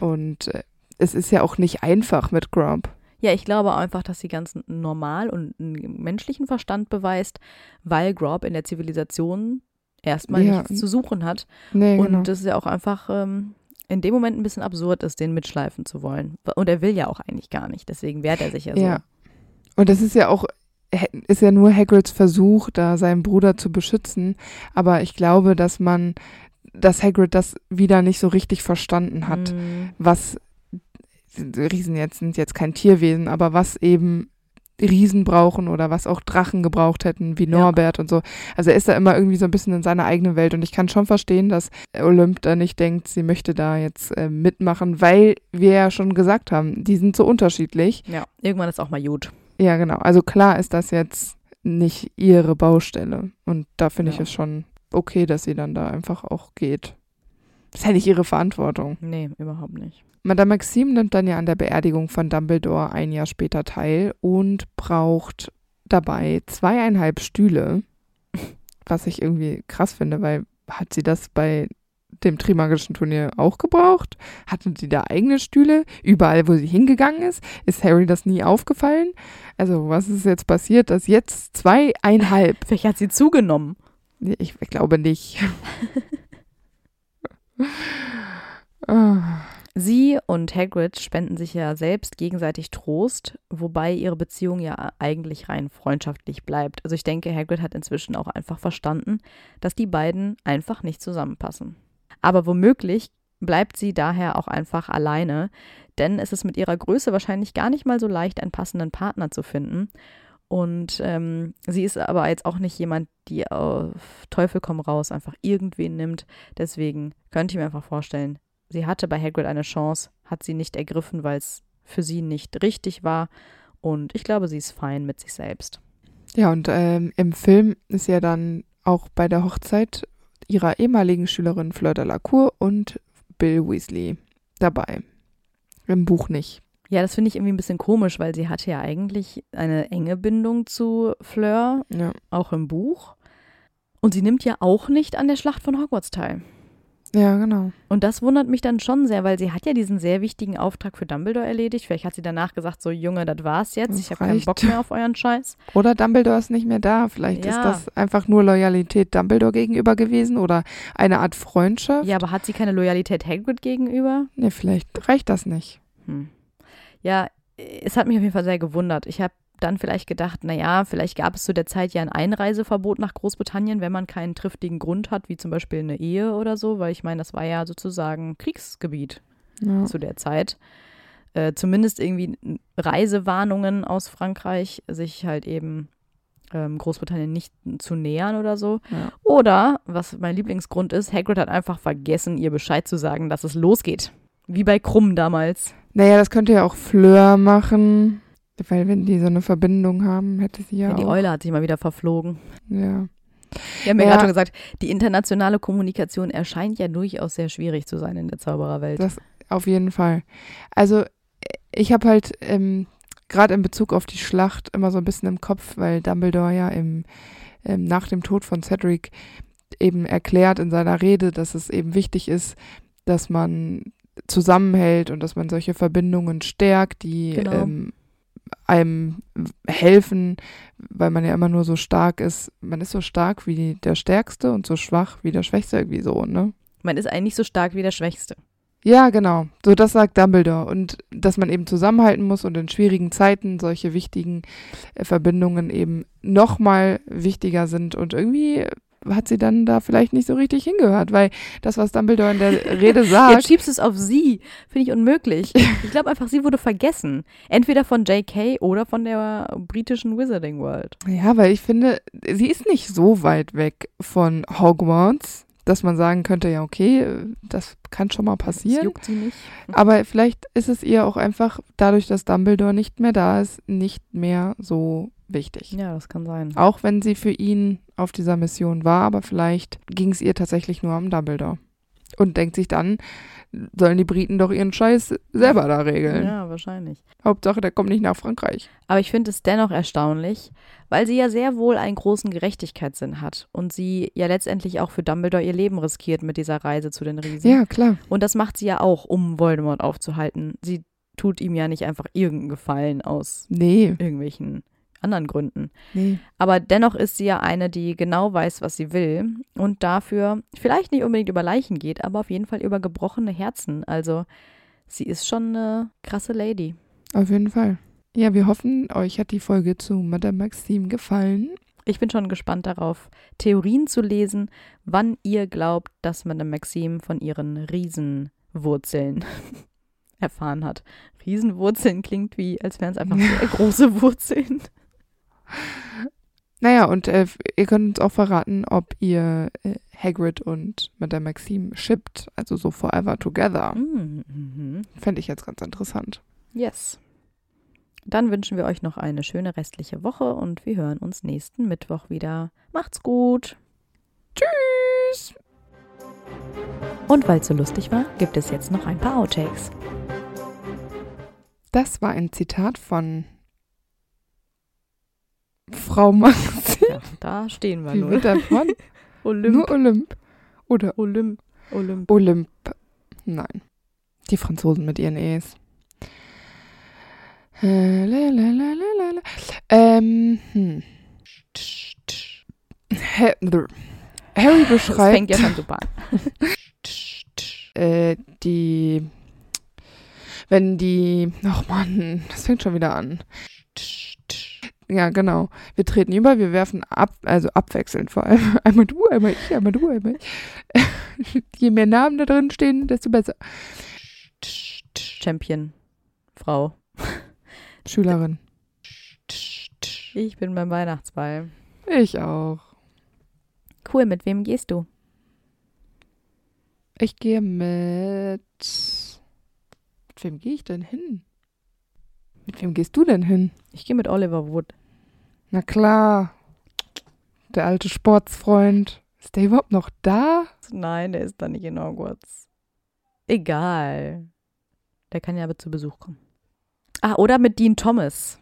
Und äh, es ist ja auch nicht einfach mit Grob. Ja, ich glaube einfach, dass sie ganz normal und einen menschlichen Verstand beweist, weil Grob in der Zivilisation erstmal ja. nichts zu suchen hat. Nee, und genau. das ist ja auch einfach ähm, in dem Moment ein bisschen absurd ist, den mitschleifen zu wollen. Und er will ja auch eigentlich gar nicht, deswegen wehrt er sich ja so. Ja. Und das ist ja auch, ist ja nur Hagrids Versuch, da seinen Bruder zu beschützen. Aber ich glaube, dass man, dass Hagrid das wieder nicht so richtig verstanden hat, mhm. was Riesen jetzt sind jetzt kein Tierwesen, aber was eben Riesen brauchen oder was auch Drachen gebraucht hätten, wie Norbert ja. und so. Also er ist da immer irgendwie so ein bisschen in seiner eigenen Welt und ich kann schon verstehen, dass Olymp da nicht denkt, sie möchte da jetzt äh, mitmachen, weil wir ja schon gesagt haben, die sind so unterschiedlich. Ja, irgendwann ist auch mal gut. Ja, genau. Also klar ist das jetzt nicht ihre Baustelle und da finde ja. ich es schon okay, dass sie dann da einfach auch geht. Das ist ja nicht ihre Verantwortung. Nee, überhaupt nicht. Madame Maxime nimmt dann ja an der Beerdigung von Dumbledore ein Jahr später teil und braucht dabei zweieinhalb Stühle, [laughs] was ich irgendwie krass finde, weil hat sie das bei dem Trimagischen Turnier auch gebraucht? Hatten sie da eigene Stühle? Überall, wo sie hingegangen ist? Ist Harry das nie aufgefallen? Also, was ist jetzt passiert, dass jetzt zweieinhalb. Vielleicht hat sie zugenommen. Ich, ich glaube nicht. [laughs] Sie und Hagrid spenden sich ja selbst gegenseitig Trost, wobei ihre Beziehung ja eigentlich rein freundschaftlich bleibt. Also ich denke, Hagrid hat inzwischen auch einfach verstanden, dass die beiden einfach nicht zusammenpassen. Aber womöglich bleibt sie daher auch einfach alleine, denn es ist mit ihrer Größe wahrscheinlich gar nicht mal so leicht, einen passenden Partner zu finden. Und ähm, sie ist aber jetzt auch nicht jemand, die auf Teufel komm raus einfach irgendwen nimmt. Deswegen könnte ich mir einfach vorstellen, sie hatte bei Hagrid eine Chance, hat sie nicht ergriffen, weil es für sie nicht richtig war. Und ich glaube, sie ist fein mit sich selbst. Ja, und ähm, im Film ist ja dann auch bei der Hochzeit ihrer ehemaligen Schülerin Fleur de la Cour und Bill Weasley dabei. Im Buch nicht. Ja, das finde ich irgendwie ein bisschen komisch, weil sie hatte ja eigentlich eine enge Bindung zu Fleur, Ja. auch im Buch. Und sie nimmt ja auch nicht an der Schlacht von Hogwarts teil. Ja, genau. Und das wundert mich dann schon sehr, weil sie hat ja diesen sehr wichtigen Auftrag für Dumbledore erledigt. Vielleicht hat sie danach gesagt, so Junge, das war's jetzt. Das Ich habe keinen. Bock mehr auf euren Scheiß. Oder Dumbledore ist nicht mehr da. Vielleicht ist Ja. das einfach nur Loyalität Dumbledore gegenüber gewesen oder eine Art Freundschaft. Ja, aber hat sie keine Loyalität Hagrid gegenüber? Nee, vielleicht reicht das nicht. Hm. Ja, es hat mich auf jeden Fall sehr gewundert. Ich habe dann vielleicht gedacht, naja, vielleicht gab es zu der Zeit ja ein Einreiseverbot nach Großbritannien, wenn man keinen triftigen Grund hat, wie zum Beispiel eine Ehe oder so, weil ich meine, das war ja sozusagen Kriegsgebiet Ja. zu der Zeit. Äh, zumindest irgendwie Reisewarnungen aus Frankreich, sich halt eben ähm, Großbritannien nicht zu nähern oder so. Ja. Oder, was mein Lieblingsgrund ist, Hagrid hat einfach vergessen, ihr Bescheid zu sagen, dass es losgeht. Wie bei Krumm damals. Naja, das könnte ja auch Fleur machen. Weil wenn die so eine Verbindung haben, hätte sie ja, Ja, die auch. Eule hat sich mal wieder verflogen. Ja. Wir haben ja, Ja. gerade schon gesagt, die internationale Kommunikation erscheint ja durchaus sehr schwierig zu sein in der Zaubererwelt. Das auf jeden Fall. Also ich habe halt ähm, gerade in Bezug auf die Schlacht immer so ein bisschen im Kopf, weil Dumbledore ja im, ähm, nach dem Tod von Cedric eben erklärt in seiner Rede, dass es eben wichtig ist, dass man zusammenhält und dass man solche Verbindungen stärkt, die Genau. ähm, einem helfen, weil man ja immer nur so stark ist. Man ist so stark wie der Stärkste und so schwach wie der Schwächste irgendwie so, ne? Man ist eigentlich so stark wie der Schwächste. Ja, genau. So das sagt Dumbledore. Und dass man eben zusammenhalten muss und in schwierigen Zeiten solche wichtigen äh, Verbindungen eben nochmal wichtiger sind. Und irgendwie hat sie dann da vielleicht nicht so richtig hingehört, weil das, was Dumbledore in der Rede [laughs] Jetzt sagt, schiebst du es auf sie. Finde ich unmöglich. Ich glaube einfach, sie wurde vergessen. Entweder von J.K. oder von der britischen Wizarding World. ja, weil ich finde, sie ist nicht so weit weg von Hogwarts, dass man sagen könnte, ja, okay, das kann schon mal Das passieren. juckt sie nicht. [laughs] Aber vielleicht ist es ihr auch einfach, dadurch, dass Dumbledore nicht mehr da ist, nicht mehr so wichtig. Ja, das kann sein. Auch wenn sie für ihn auf dieser Mission war, aber vielleicht ging es ihr tatsächlich nur um Dumbledore. Und denkt sich dann, sollen die Briten doch ihren Scheiß selber da regeln. Ja, wahrscheinlich. Hauptsache, der kommt nicht nach Frankreich. Aber ich finde es dennoch erstaunlich, weil sie ja sehr wohl einen großen Gerechtigkeitssinn hat und sie ja letztendlich auch für Dumbledore ihr Leben riskiert mit dieser Reise zu den Riesen. Ja, klar. Und das macht sie ja auch, um Voldemort aufzuhalten. Sie tut ihm ja nicht einfach irgendeinen Gefallen aus Nee, irgendwelchen anderen Gründen. nee. Aber dennoch ist sie ja eine, die genau weiß, was sie will und dafür vielleicht nicht unbedingt über Leichen geht, aber auf jeden Fall über gebrochene Herzen. Also sie ist schon eine krasse Lady. Auf jeden Fall. Ja, wir hoffen, euch hat die Folge zu Madame Maxime gefallen. Ich bin schon gespannt darauf, Theorien zu lesen, wann ihr glaubt, dass Madame Maxime von ihren Riesenwurzeln [laughs] erfahren hat. Riesenwurzeln klingt wie, als wären es einfach [laughs] sehr große Wurzeln. Naja, und äh, ihr könnt uns auch verraten, ob ihr äh, Hagrid und Madame Maxime shippt, also so forever together. Mhm. Fände ich jetzt ganz interessant. Yes. Dann wünschen wir euch noch eine schöne restliche Woche und wir hören uns nächsten Mittwoch wieder. Macht's gut. Tschüss! Und weil es so lustig war, gibt es jetzt noch ein paar Outtakes. Das war ein Zitat von Frau Maxi. Ja, da stehen wir Wie nur. wird davon? [laughs] Olymp. Nur Olymp. Oder Olymp. Olymp. Olymp. Nein. Die Franzosen mit ihren E's. Äh, la, la, la, la, la, la. Ähm, hm. Ha- Harry Das beschreibt fängt ja schon super an. [laughs] äh, die, wenn die, ach Mann, das fängt schon wieder an. Ja, genau. Wir treten über, wir werfen ab, also abwechselnd vor allem. [laughs] Einmal du, einmal ich, einmal du, einmal ich. [laughs] Je mehr Namen da drin stehen, desto besser. Champion. Frau. Schülerin. Ich bin beim Weihnachtsball. Ich auch. Cool, mit wem gehst du? Ich gehe mit. Mit wem gehe ich denn hin? Mit wem gehst du denn hin? Ich gehe mit Oliver Wood. Na klar. Der alte Sportsfreund. Ist der überhaupt noch da? Nein, der ist da nicht in Hogwarts. Egal. Der kann ja aber zu Besuch kommen. Ah, oder mit Dean Thomas.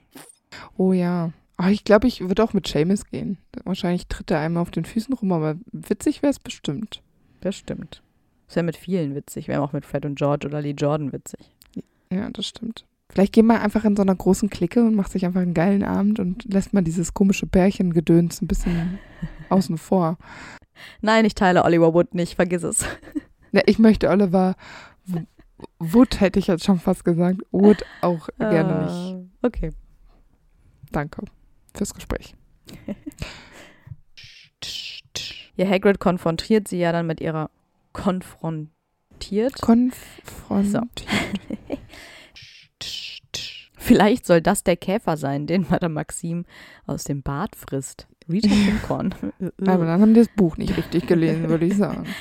Oh ja. Oh, ich glaube, ich würde auch mit Seamus gehen. Wahrscheinlich tritt er einmal auf den Füßen rum, aber witzig wäre es bestimmt. Bestimmt. Das wäre mit vielen witzig. Wäre auch mit Fred und George oder Lee Jordan witzig. Ja, das stimmt. Vielleicht geht man einfach in so einer großen Clique und macht sich einfach einen geilen Abend und lässt mal dieses komische Bärchengedöns ein bisschen [laughs] außen vor. Nein, ich teile Oliver Wood nicht, vergiss es. Ja, ich möchte Oliver Wood, hätte ich jetzt schon fast gesagt. Wood auch gerne nicht. Ah, Okay. Danke fürs Gespräch. [laughs] Ja, Hagrid konfrontiert sie ja dann mit ihrer konfrontiert. Konfrontiert. [laughs] Vielleicht soll das der Käfer sein, den Madame Maxim aus dem Bad frisst. Rita [laughs] Pincorn. Aber dann haben die das Buch nicht richtig gelesen, würde ich sagen. [laughs]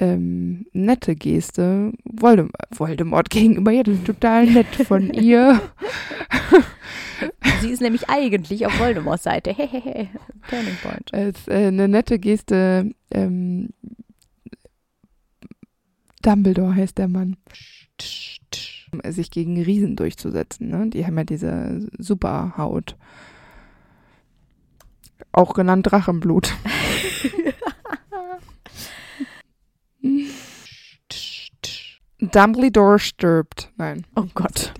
Ähm, nette Geste. Voldemort, Voldemort gegenüber, ja, das ist total nett von ihr. [laughs] sie ist nämlich eigentlich auf Voldemorts Seite. Hehehe. Turning Point. Als äh, eine nette Geste, ähm, Dumbledore heißt der Mann, sich gegen Riesen durchzusetzen. Ne? Die haben ja diese Superhaut. Auch genannt Drachenblut. [laughs] Dumbledore stirbt. Nein. Oh Gott.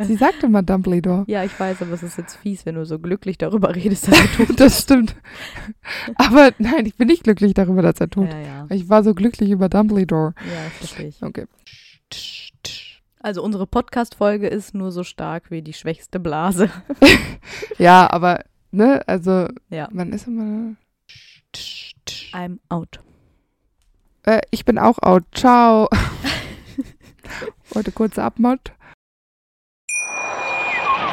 Sie sagt immer Dumbledore. ja, ich weiß, aber es ist jetzt fies, wenn du so glücklich darüber redest, dass er tot [laughs] Das stimmt. Aber nein, ich bin nicht glücklich darüber, dass er tot Ja, ja. Ich war so glücklich über Dumbledore. Ja, verstehe ich. Okay. Also unsere Podcast-Folge ist nur so stark wie die schwächste Blase. [laughs] Ja, aber, ne, also, Ja. man ist immer. I'm out. Äh, ich bin auch out. Ciao. [laughs] Heute kurze Abmod.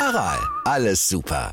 Aral, alles super.